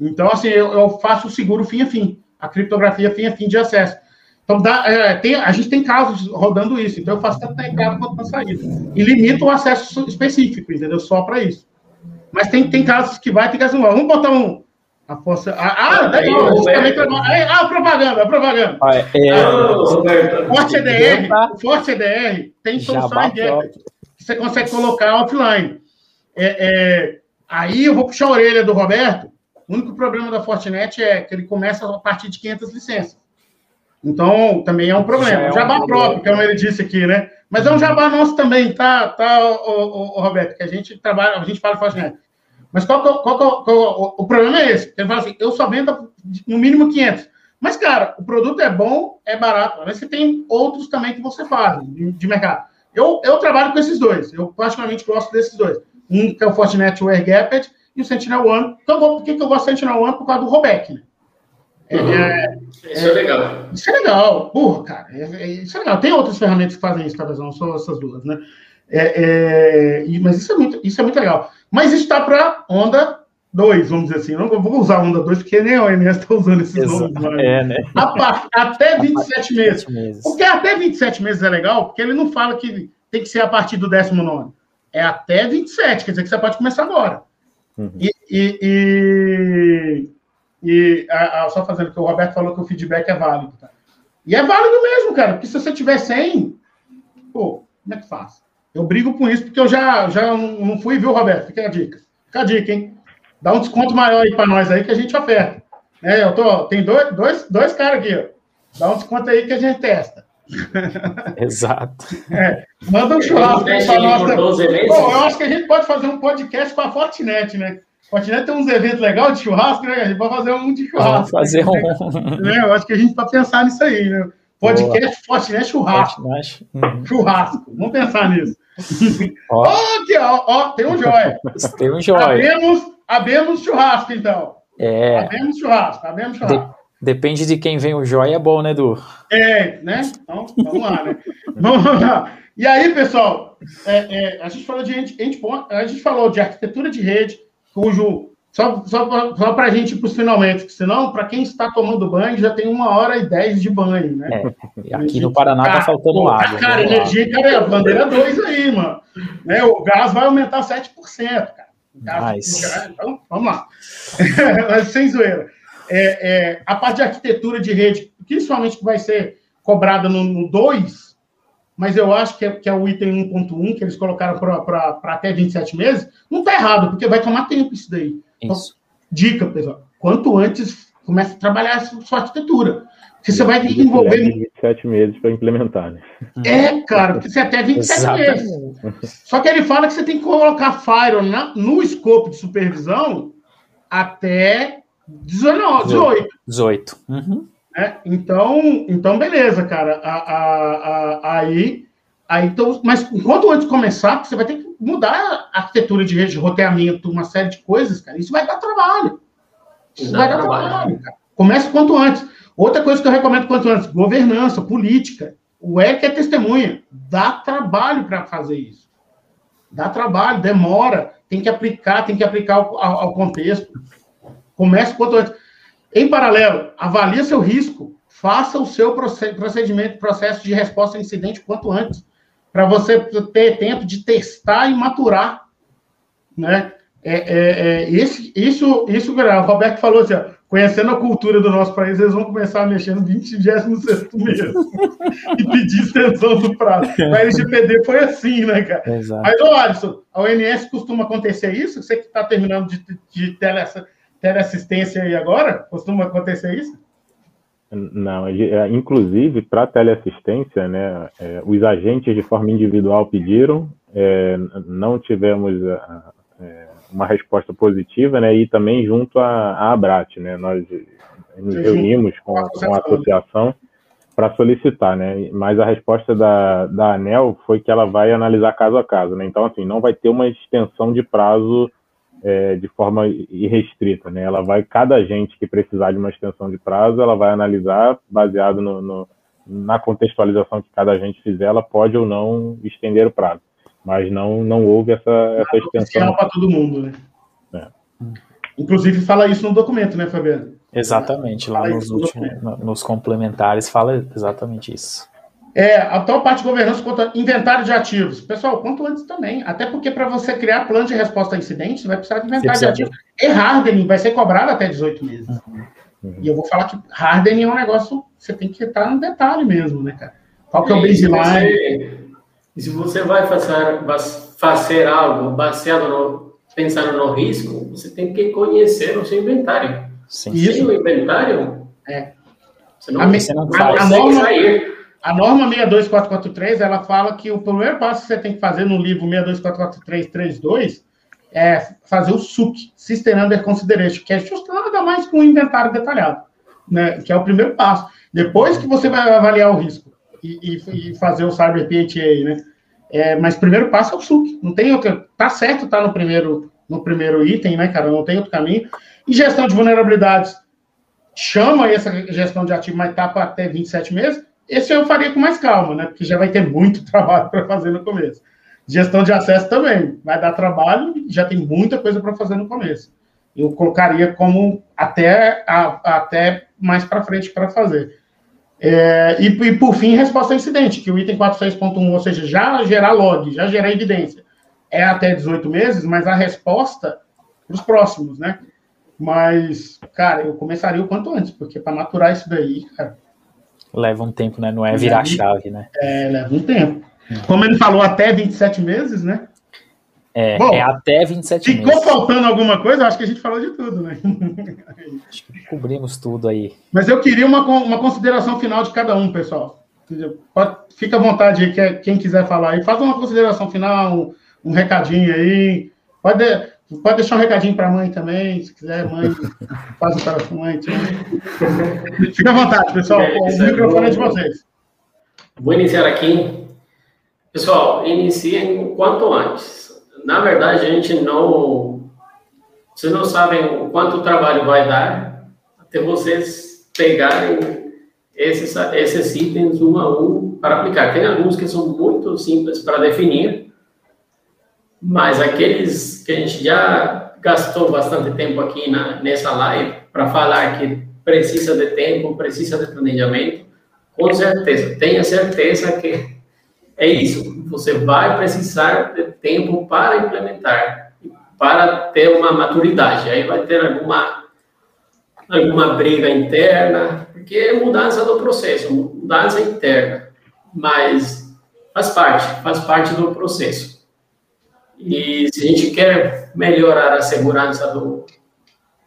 Então, assim, eu, eu faço o seguro fim a fim, a criptografia fim a fim de acesso. Então, dá, é, tem, a gente tem casos rodando isso. Então, eu faço tanto na entrada quanto na saída. E limito o acesso específico, entendeu? Só para isso. Mas tem, tem casos que vai ter que assim, vamos botar um. A força. Ah, ah legal. Ah, propaganda, propaganda. Ah, é, ah, Forte EDR, Forte EDR tem solução que você consegue colocar offline. É, é, aí eu vou puxar a orelha do Roberto. O único problema da Fortinet é que ele começa a partir de 500 licenças. Então, também é um problema. É um jabá próprio, como ele disse aqui, né? Mas é um jabá nosso também, tá, tá o, o, o Roberto? Que a gente trabalha, a gente fala Fortinet. Mas qual, qual, qual, qual, o problema é esse? Ele fala assim, eu só vendo no mínimo 500. Mas, cara, o produto é bom, é barato. Mas você tem outros também que você faz de, de, mercado. Eu, eu trabalho com esses dois. Eu particularmente gosto desses dois. Um que é o Fortinet Ware Gaped e o Sentinel One. Então, por que, que eu gosto do Sentinel One? Por causa do rollback, né? Uhum. É, isso é, é, legal. Isso é legal. Porra, cara. É, é, isso é legal. Tem outras ferramentas que fazem isso, talvez não só essas duas, né? É, mas isso é, muito, isso é muito legal. Mas isso está para onda 2, vamos dizer assim. Eu não vou usar onda 2, porque nem a OMS está usando esses Exato. nomes. É, né? até 27 meses. meses. Porque até 27 meses é legal, porque ele não fala que tem que ser a partir do 19. É até 27, quer dizer que você pode começar agora. Uhum. E, e, e, e a, a, só fazendo que o Roberto falou que o feedback é válido. Tá? E é válido mesmo, cara, porque se você tiver 100, pô, como é que faz? Eu brigo com isso porque eu já, já não fui, viu, Roberto? Fica a dica. Fica a dica, hein? Dá um desconto maior aí para nós aí que a gente oferta. É, eu tô, tem dois, dois, dois caras aqui, ó. Dá um desconto aí que a gente testa. <laughs> Exato. É, manda um churrasco para nós. Bom, eu acho que a gente pode fazer um podcast com a Fortinet, né? Fortinet tem uns eventos legais de churrasco, né? A gente pode fazer um de churrasco. Vamos fazer um. <laughs> Né? Eu acho que a gente pode pensar nisso aí, né? Podcast Fortinet Churrasco. Uhum. Churrasco. Vamos pensar nisso. <laughs> Ó, oh, ó, ó, tem um joia. Tem um joia. Abemos, abemos churrasco, então. É. Abemos churrasco, abemos churrasco. De, depende de quem vem o joia, é bom, né, Edu? É, né? Então, vamos lá, né? <laughs> vamos lá. E aí, pessoal, é, é, a gente falou de a gente, a gente falou de arquitetura de rede, cujo só, só, só para a gente ir para os finalmente, porque senão, para quem está tomando banho, já tem uma hora e dez de banho, né? É, <laughs> aqui no Paraná está faltando pô, água. Cara, energia, cara, a bandeira 2 aí, mano. Né, o gás vai aumentar 7%, cara. Gás, então, vamos lá. <laughs> Sem zoeira. É, é, a parte de arquitetura de rede, principalmente que vai ser cobrada no 2, mas eu acho que é, que é o item 1.1 que eles colocaram para até 27 meses, não está errado, porque vai tomar tempo isso daí. Então, isso. Dica, pessoal. Quanto antes começa a trabalhar a sua arquitetura. Porque você vai desenvolver. 27 meses para implementar, né? É, cara, porque você até 27 Exatamente. meses. <laughs> Só que ele fala que você tem que colocar Fire na, no escopo de supervisão até 19, 18. 18. Uhum. É, então, então, beleza, cara. A, a, a, aí, aí então, mas enquanto antes começar, você vai ter que mudar a arquitetura de rede de roteamento, uma série de coisas, cara, isso vai dar trabalho. Isso Dá vai dar trabalho, trabalho cara. Comece quanto antes. Outra coisa que eu recomendo quanto antes, governança, política. O EC é testemunha. Dá trabalho para fazer isso. Dá trabalho, demora, tem que aplicar, tem que aplicar ao, ao contexto. Comece quanto antes. Em paralelo, avalie seu risco, faça o seu procedimento, processo de resposta a incidente quanto antes para você ter tempo de testar e maturar, né? É, é, é, esse, isso, isso, o Roberto falou assim, ó, conhecendo a cultura do nosso país, eles vão começar a mexer no 26 mês <laughs> e pedir extensão do prazo. <laughs> A LGPD foi assim, né, cara? Exato. Mas, ô, Alisson, a ONS costuma acontecer isso? Você que está terminando de, de teleassistência aí agora, costuma acontecer isso? Não, é, inclusive para teleassistência, né, é, os agentes de forma individual pediram, é, não tivemos é, uma resposta positiva, né, e também junto à, Abrat, né, nós nos reunimos com, com a associação para solicitar, né? Mas a resposta da, da ANEL foi que ela vai analisar caso a caso, né? Então, assim, não vai ter uma extensão de prazo é, de forma irrestrita, né? Ela vai, cada agente que precisar de uma extensão de prazo, ela vai analisar baseado no, no, na contextualização que cada agente fizer, ela pode ou não estender o prazo. Mas não, não houve essa, essa extensão. para todo mundo, né? É. Inclusive fala isso no documento, né, Fabiano? Exatamente, lá nos, últimos, nos complementares fala exatamente isso. É, a tal parte de governança contra inventário de ativos. Pessoal, quanto antes também. Até porque para você criar plano de resposta a incidentes, vai precisar de inventário de ativos. E hardening vai ser cobrado até 18 meses. Uhum. Uhum. E eu vou falar que hardening é um negócio, você tem que estar no detalhe mesmo, né, cara? Qual que é o baseline? E se você vai fazer, fazer algo baseado no, pensando no risco, você tem que conhecer o seu inventário. Sim. Sem o inventário, é. você não, a, você não a, a norma, sair. A norma 62443, ela fala que o primeiro passo que você tem que fazer no livro 6244332 é fazer o SUC, System Under Consideration, que é justo nada mais que um inventário detalhado, né? que é o primeiro passo. Depois que você vai avaliar o risco e, e, e fazer o Cyber PHA, né? É, mas o primeiro passo é o SUC. Não tem outro. Tá certo, tá no primeiro, no primeiro item, né, cara? Não tem outro caminho. E gestão de vulnerabilidades chama essa gestão de ativo, mas tá para até 27 meses. Esse eu faria com mais calma, né? Porque já vai ter muito <laughs> trabalho para fazer no começo. Gestão de acesso também vai dar trabalho, já tem muita coisa para fazer no começo. Eu colocaria como até, a, até mais para frente para fazer. É, e, e, por fim, resposta a incidente, que o item 46.1, ou seja, já gerar log, já gerar evidência, é até 18 meses, mas a resposta para os próximos, né? Mas, cara, eu começaria o quanto antes, porque para maturar isso daí, cara. Leva um tempo, né? Não é virar chave, né? É, leva um tempo. Como ele falou, até 27 meses, né? É, Bom, é até 27 ficou meses. Ficou faltando alguma coisa? Acho que a gente falou de tudo, né? Acho que cobrimos tudo aí. Mas eu queria uma, uma consideração final de cada um, pessoal. Pode, fica à vontade aí, quem quiser falar aí. Faz uma consideração final, um, um recadinho aí. Pode, Pode deixar um recadinho para a mãe também, se quiser, mãe, <laughs> faz o para a mãe. Fica à vontade, pessoal. É, o microfone é de vocês. Vou iniciar aqui. Pessoal, iniciem quanto antes. Na verdade, a gente não. Vocês não sabem o quanto trabalho vai dar até vocês pegarem esses, esses itens um a um para aplicar. Tem alguns que são muito simples para definir, mas aqueles que a gente já gastou bastante tempo aqui na, nessa live para falar que precisa de tempo, precisa de planejamento, com certeza, tenha certeza que é isso. Você vai precisar de tempo para implementar, para ter uma maturidade. Aí vai ter alguma alguma briga interna, porque é mudança do processo, mudança interna, mas faz parte, faz parte do processo. E se a gente quer melhorar a segurança do,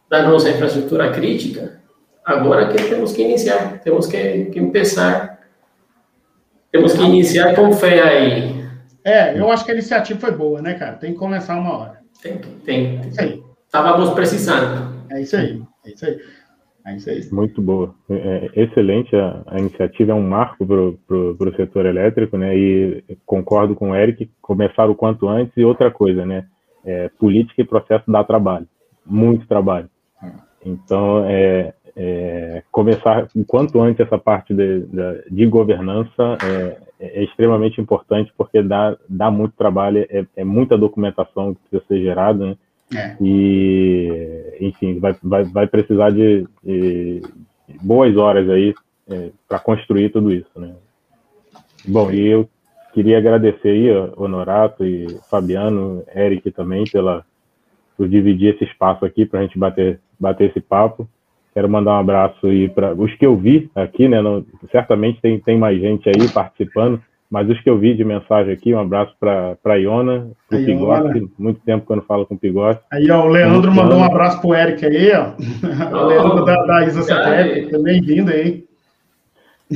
da nossa infraestrutura crítica, agora que temos que iniciar, temos que, que começar, temos que iniciar com fé aí. É, eu acho que a iniciativa foi boa, né, cara? Tem que começar uma hora. Tem, tem. É isso aí. Estávamos precisando. É isso aí, é isso aí. É isso. Muito boa. É, é excelente. A, a, iniciativa é um marco para o setor elétrico, né? E concordo com o Eric, começar o quanto antes. E outra coisa, né? É, política e processo dá trabalho, muito trabalho. Então, é, é, começar o quanto antes essa parte de, de, de governança é, é, extremamente importante, porque dá, dá muito trabalho, é, é muita documentação que precisa ser gerada, né? É. E, enfim, vai, vai, vai precisar de, de boas horas aí é, para construir tudo isso, né? Bom, e eu queria agradecer aí, Honorato e Fabiano, Eric também, pela, por dividir esse espaço aqui para a gente bater, bater esse papo. Quero mandar um abraço aí para os que eu vi aqui, né? Não, certamente tem, tem mais gente aí participando. Mas os que eu vi de mensagem aqui, um abraço para a Iona, para o Pigote, muito tempo que eu não falo com o Pigote. Aí, ó, o Leandro mandou um abraço para o Eric aí, ó. o Leandro da, da Isa Satélite, também vindo aí.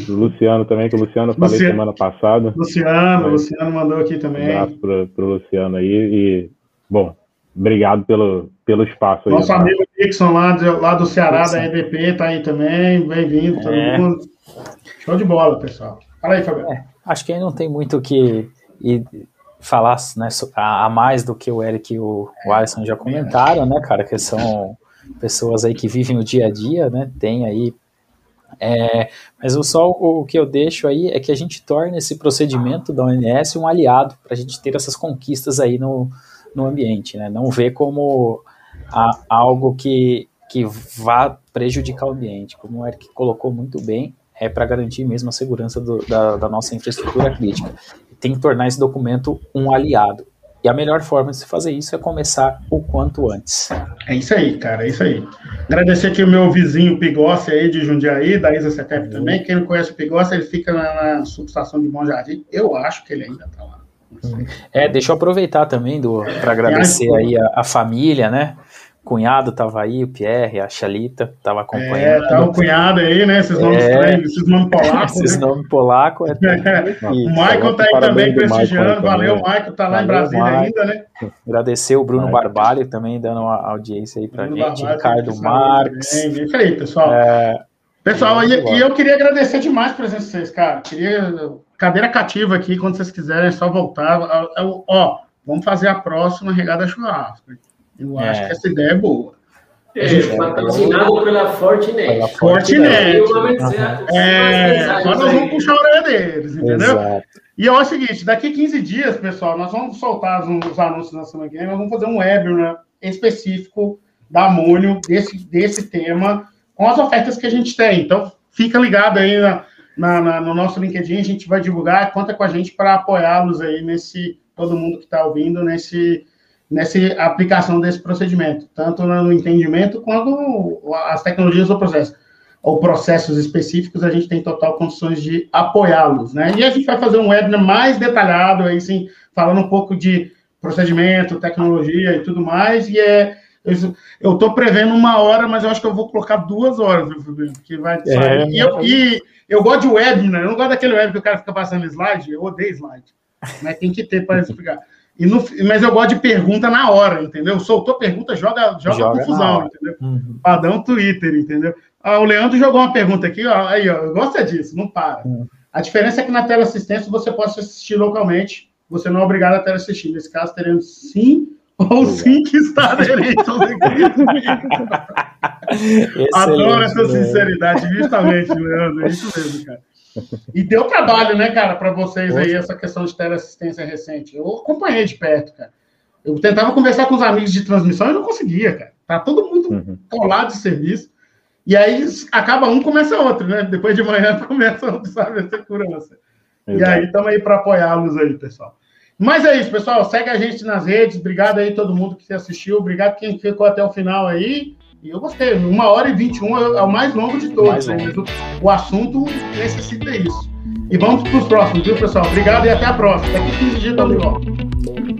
O Luciano também, que o Luciano Luci... falei semana passada. Luciano, o Luciano mandou aqui também. Um abraço para o Luciano aí e, bom, obrigado pelo, pelo espaço. Nosso aí, amigo Dixon lá, de, lá do Ceará, Nossa. da EDP, tá aí também, bem-vindo, todo é. mundo. Show de bola, pessoal. Fala aí, Fabiano. É, acho que aí não tem muito o que falar né, a, mais do que o Eric e o, o Alisson já comentaram, né, cara, que são pessoas aí que vivem o dia a dia, né, tem aí é, mas o só o, o, que eu deixo aí é que a gente torne esse procedimento da ONS um aliado para a gente ter essas conquistas aí no, no ambiente, né? Não ver como a, algo que, que vá prejudicar o ambiente, como o Eric colocou muito bem, é para garantir mesmo a segurança do, da, da nossa infraestrutura crítica. Tem que tornar esse documento um aliado. E a melhor forma de se fazer isso é começar o quanto antes. É isso aí, cara, é isso aí. Agradecer aqui o meu vizinho Pigossi aí de Jundiaí, da Isa Cetep uhum. também. Quem não conhece o Pigossi, ele fica na, na subestação de Bom Jardim. Eu acho que ele ainda está lá. É, deixa eu aproveitar também para agradecer aí a, a, família, né? Cunhado tava aí, o Pierre, a Chalita, tava acompanhando. É, tá o cunhado aí, né? Esses nomes é, estranhos, esses nomes polacos. <laughs> esses né? nomes polacos. É, <laughs> o Michael tá aí também prestigiando. Valeu, Michael, tá lá Valeu, em Brasília ainda, né? Agradecer o Bruno Barbalho também, dando uma audiência aí pra Bruno gente. Barbalho, Ricardo Marques. Bem. Isso aí, pessoal. É, pessoal, e, e, eu queria agradecer demais a presença de vocês, cara. Queria cadeira cativa aqui, quando vocês quiserem, é só voltar. Ó, vamos fazer a próxima regada churrasco. Eu acho é. que essa ideia é boa. É, patrocinado pela Fortinet. Pela Fortinet. É, agora nós vamos puxar a orelha deles, entendeu? Exato. E é o seguinte, daqui 15 dias, pessoal, nós vamos soltar os anúncios na semana que vem, nós vamos fazer um webinar específico da Amônio, desse, desse tema, com as ofertas que a gente tem. Então, fica ligado aí na, na, na, no nosso LinkedIn, a gente vai divulgar, conta com a gente para apoiá-los aí nesse, todo mundo que está ouvindo, nesse nessa aplicação desse procedimento, tanto no entendimento quanto as tecnologias do processo, ou processos específicos, a gente tem total condições de apoiá-los, né? E a gente vai fazer um webinar mais detalhado, aí sim, falando um pouco de procedimento, tecnologia e tudo mais, e é eu estou prevendo uma hora, mas eu acho que eu vou colocar duas horas, porque vai é, sair. É, e, eu, e eu gosto de webinar, eu não gosto daquele webinar que o cara fica passando slide, eu odeio slide, mas tem que ter para explicar. E no, mas eu gosto de pergunta na hora, entendeu? Soltou pergunta, joga, joga, joga confusão, entendeu? Uhum. Padrão Twitter, entendeu? Ah, o Leandro jogou uma pergunta aqui, ó, aí, ó, eu gosto disso, não para. Uhum. A diferença é que na tela assistência você pode assistir localmente, você não é obrigado a tela assistir. Nesse caso, teremos sim ou sim que está aderente <laughs> Adoro essa sinceridade, justamente, Leandro, é isso mesmo, cara. E deu trabalho, né, cara, para vocês aí, essa questão de teleassistência recente. Eu acompanhei de perto, cara. Eu tentava conversar com os amigos de transmissão e não conseguia, cara. Tá todo mundo uhum. colado de serviço. E aí acaba um, começa outro, né? Depois de manhã <laughs> começa outro, sabe? A segurança. Exato. E aí estamos aí para apoiá-los aí, pessoal. Mas é isso, pessoal. Segue a gente nas redes. Obrigado aí todo mundo que assistiu. Obrigado quem ficou até o final aí. E eu gostei. Uma hora e vinte e um é o mais longo de todos. Né? O assunto necessita isso. E vamos para os próximos, viu, pessoal? Obrigado e até a próxima. Daqui 15 dias estamos de volta.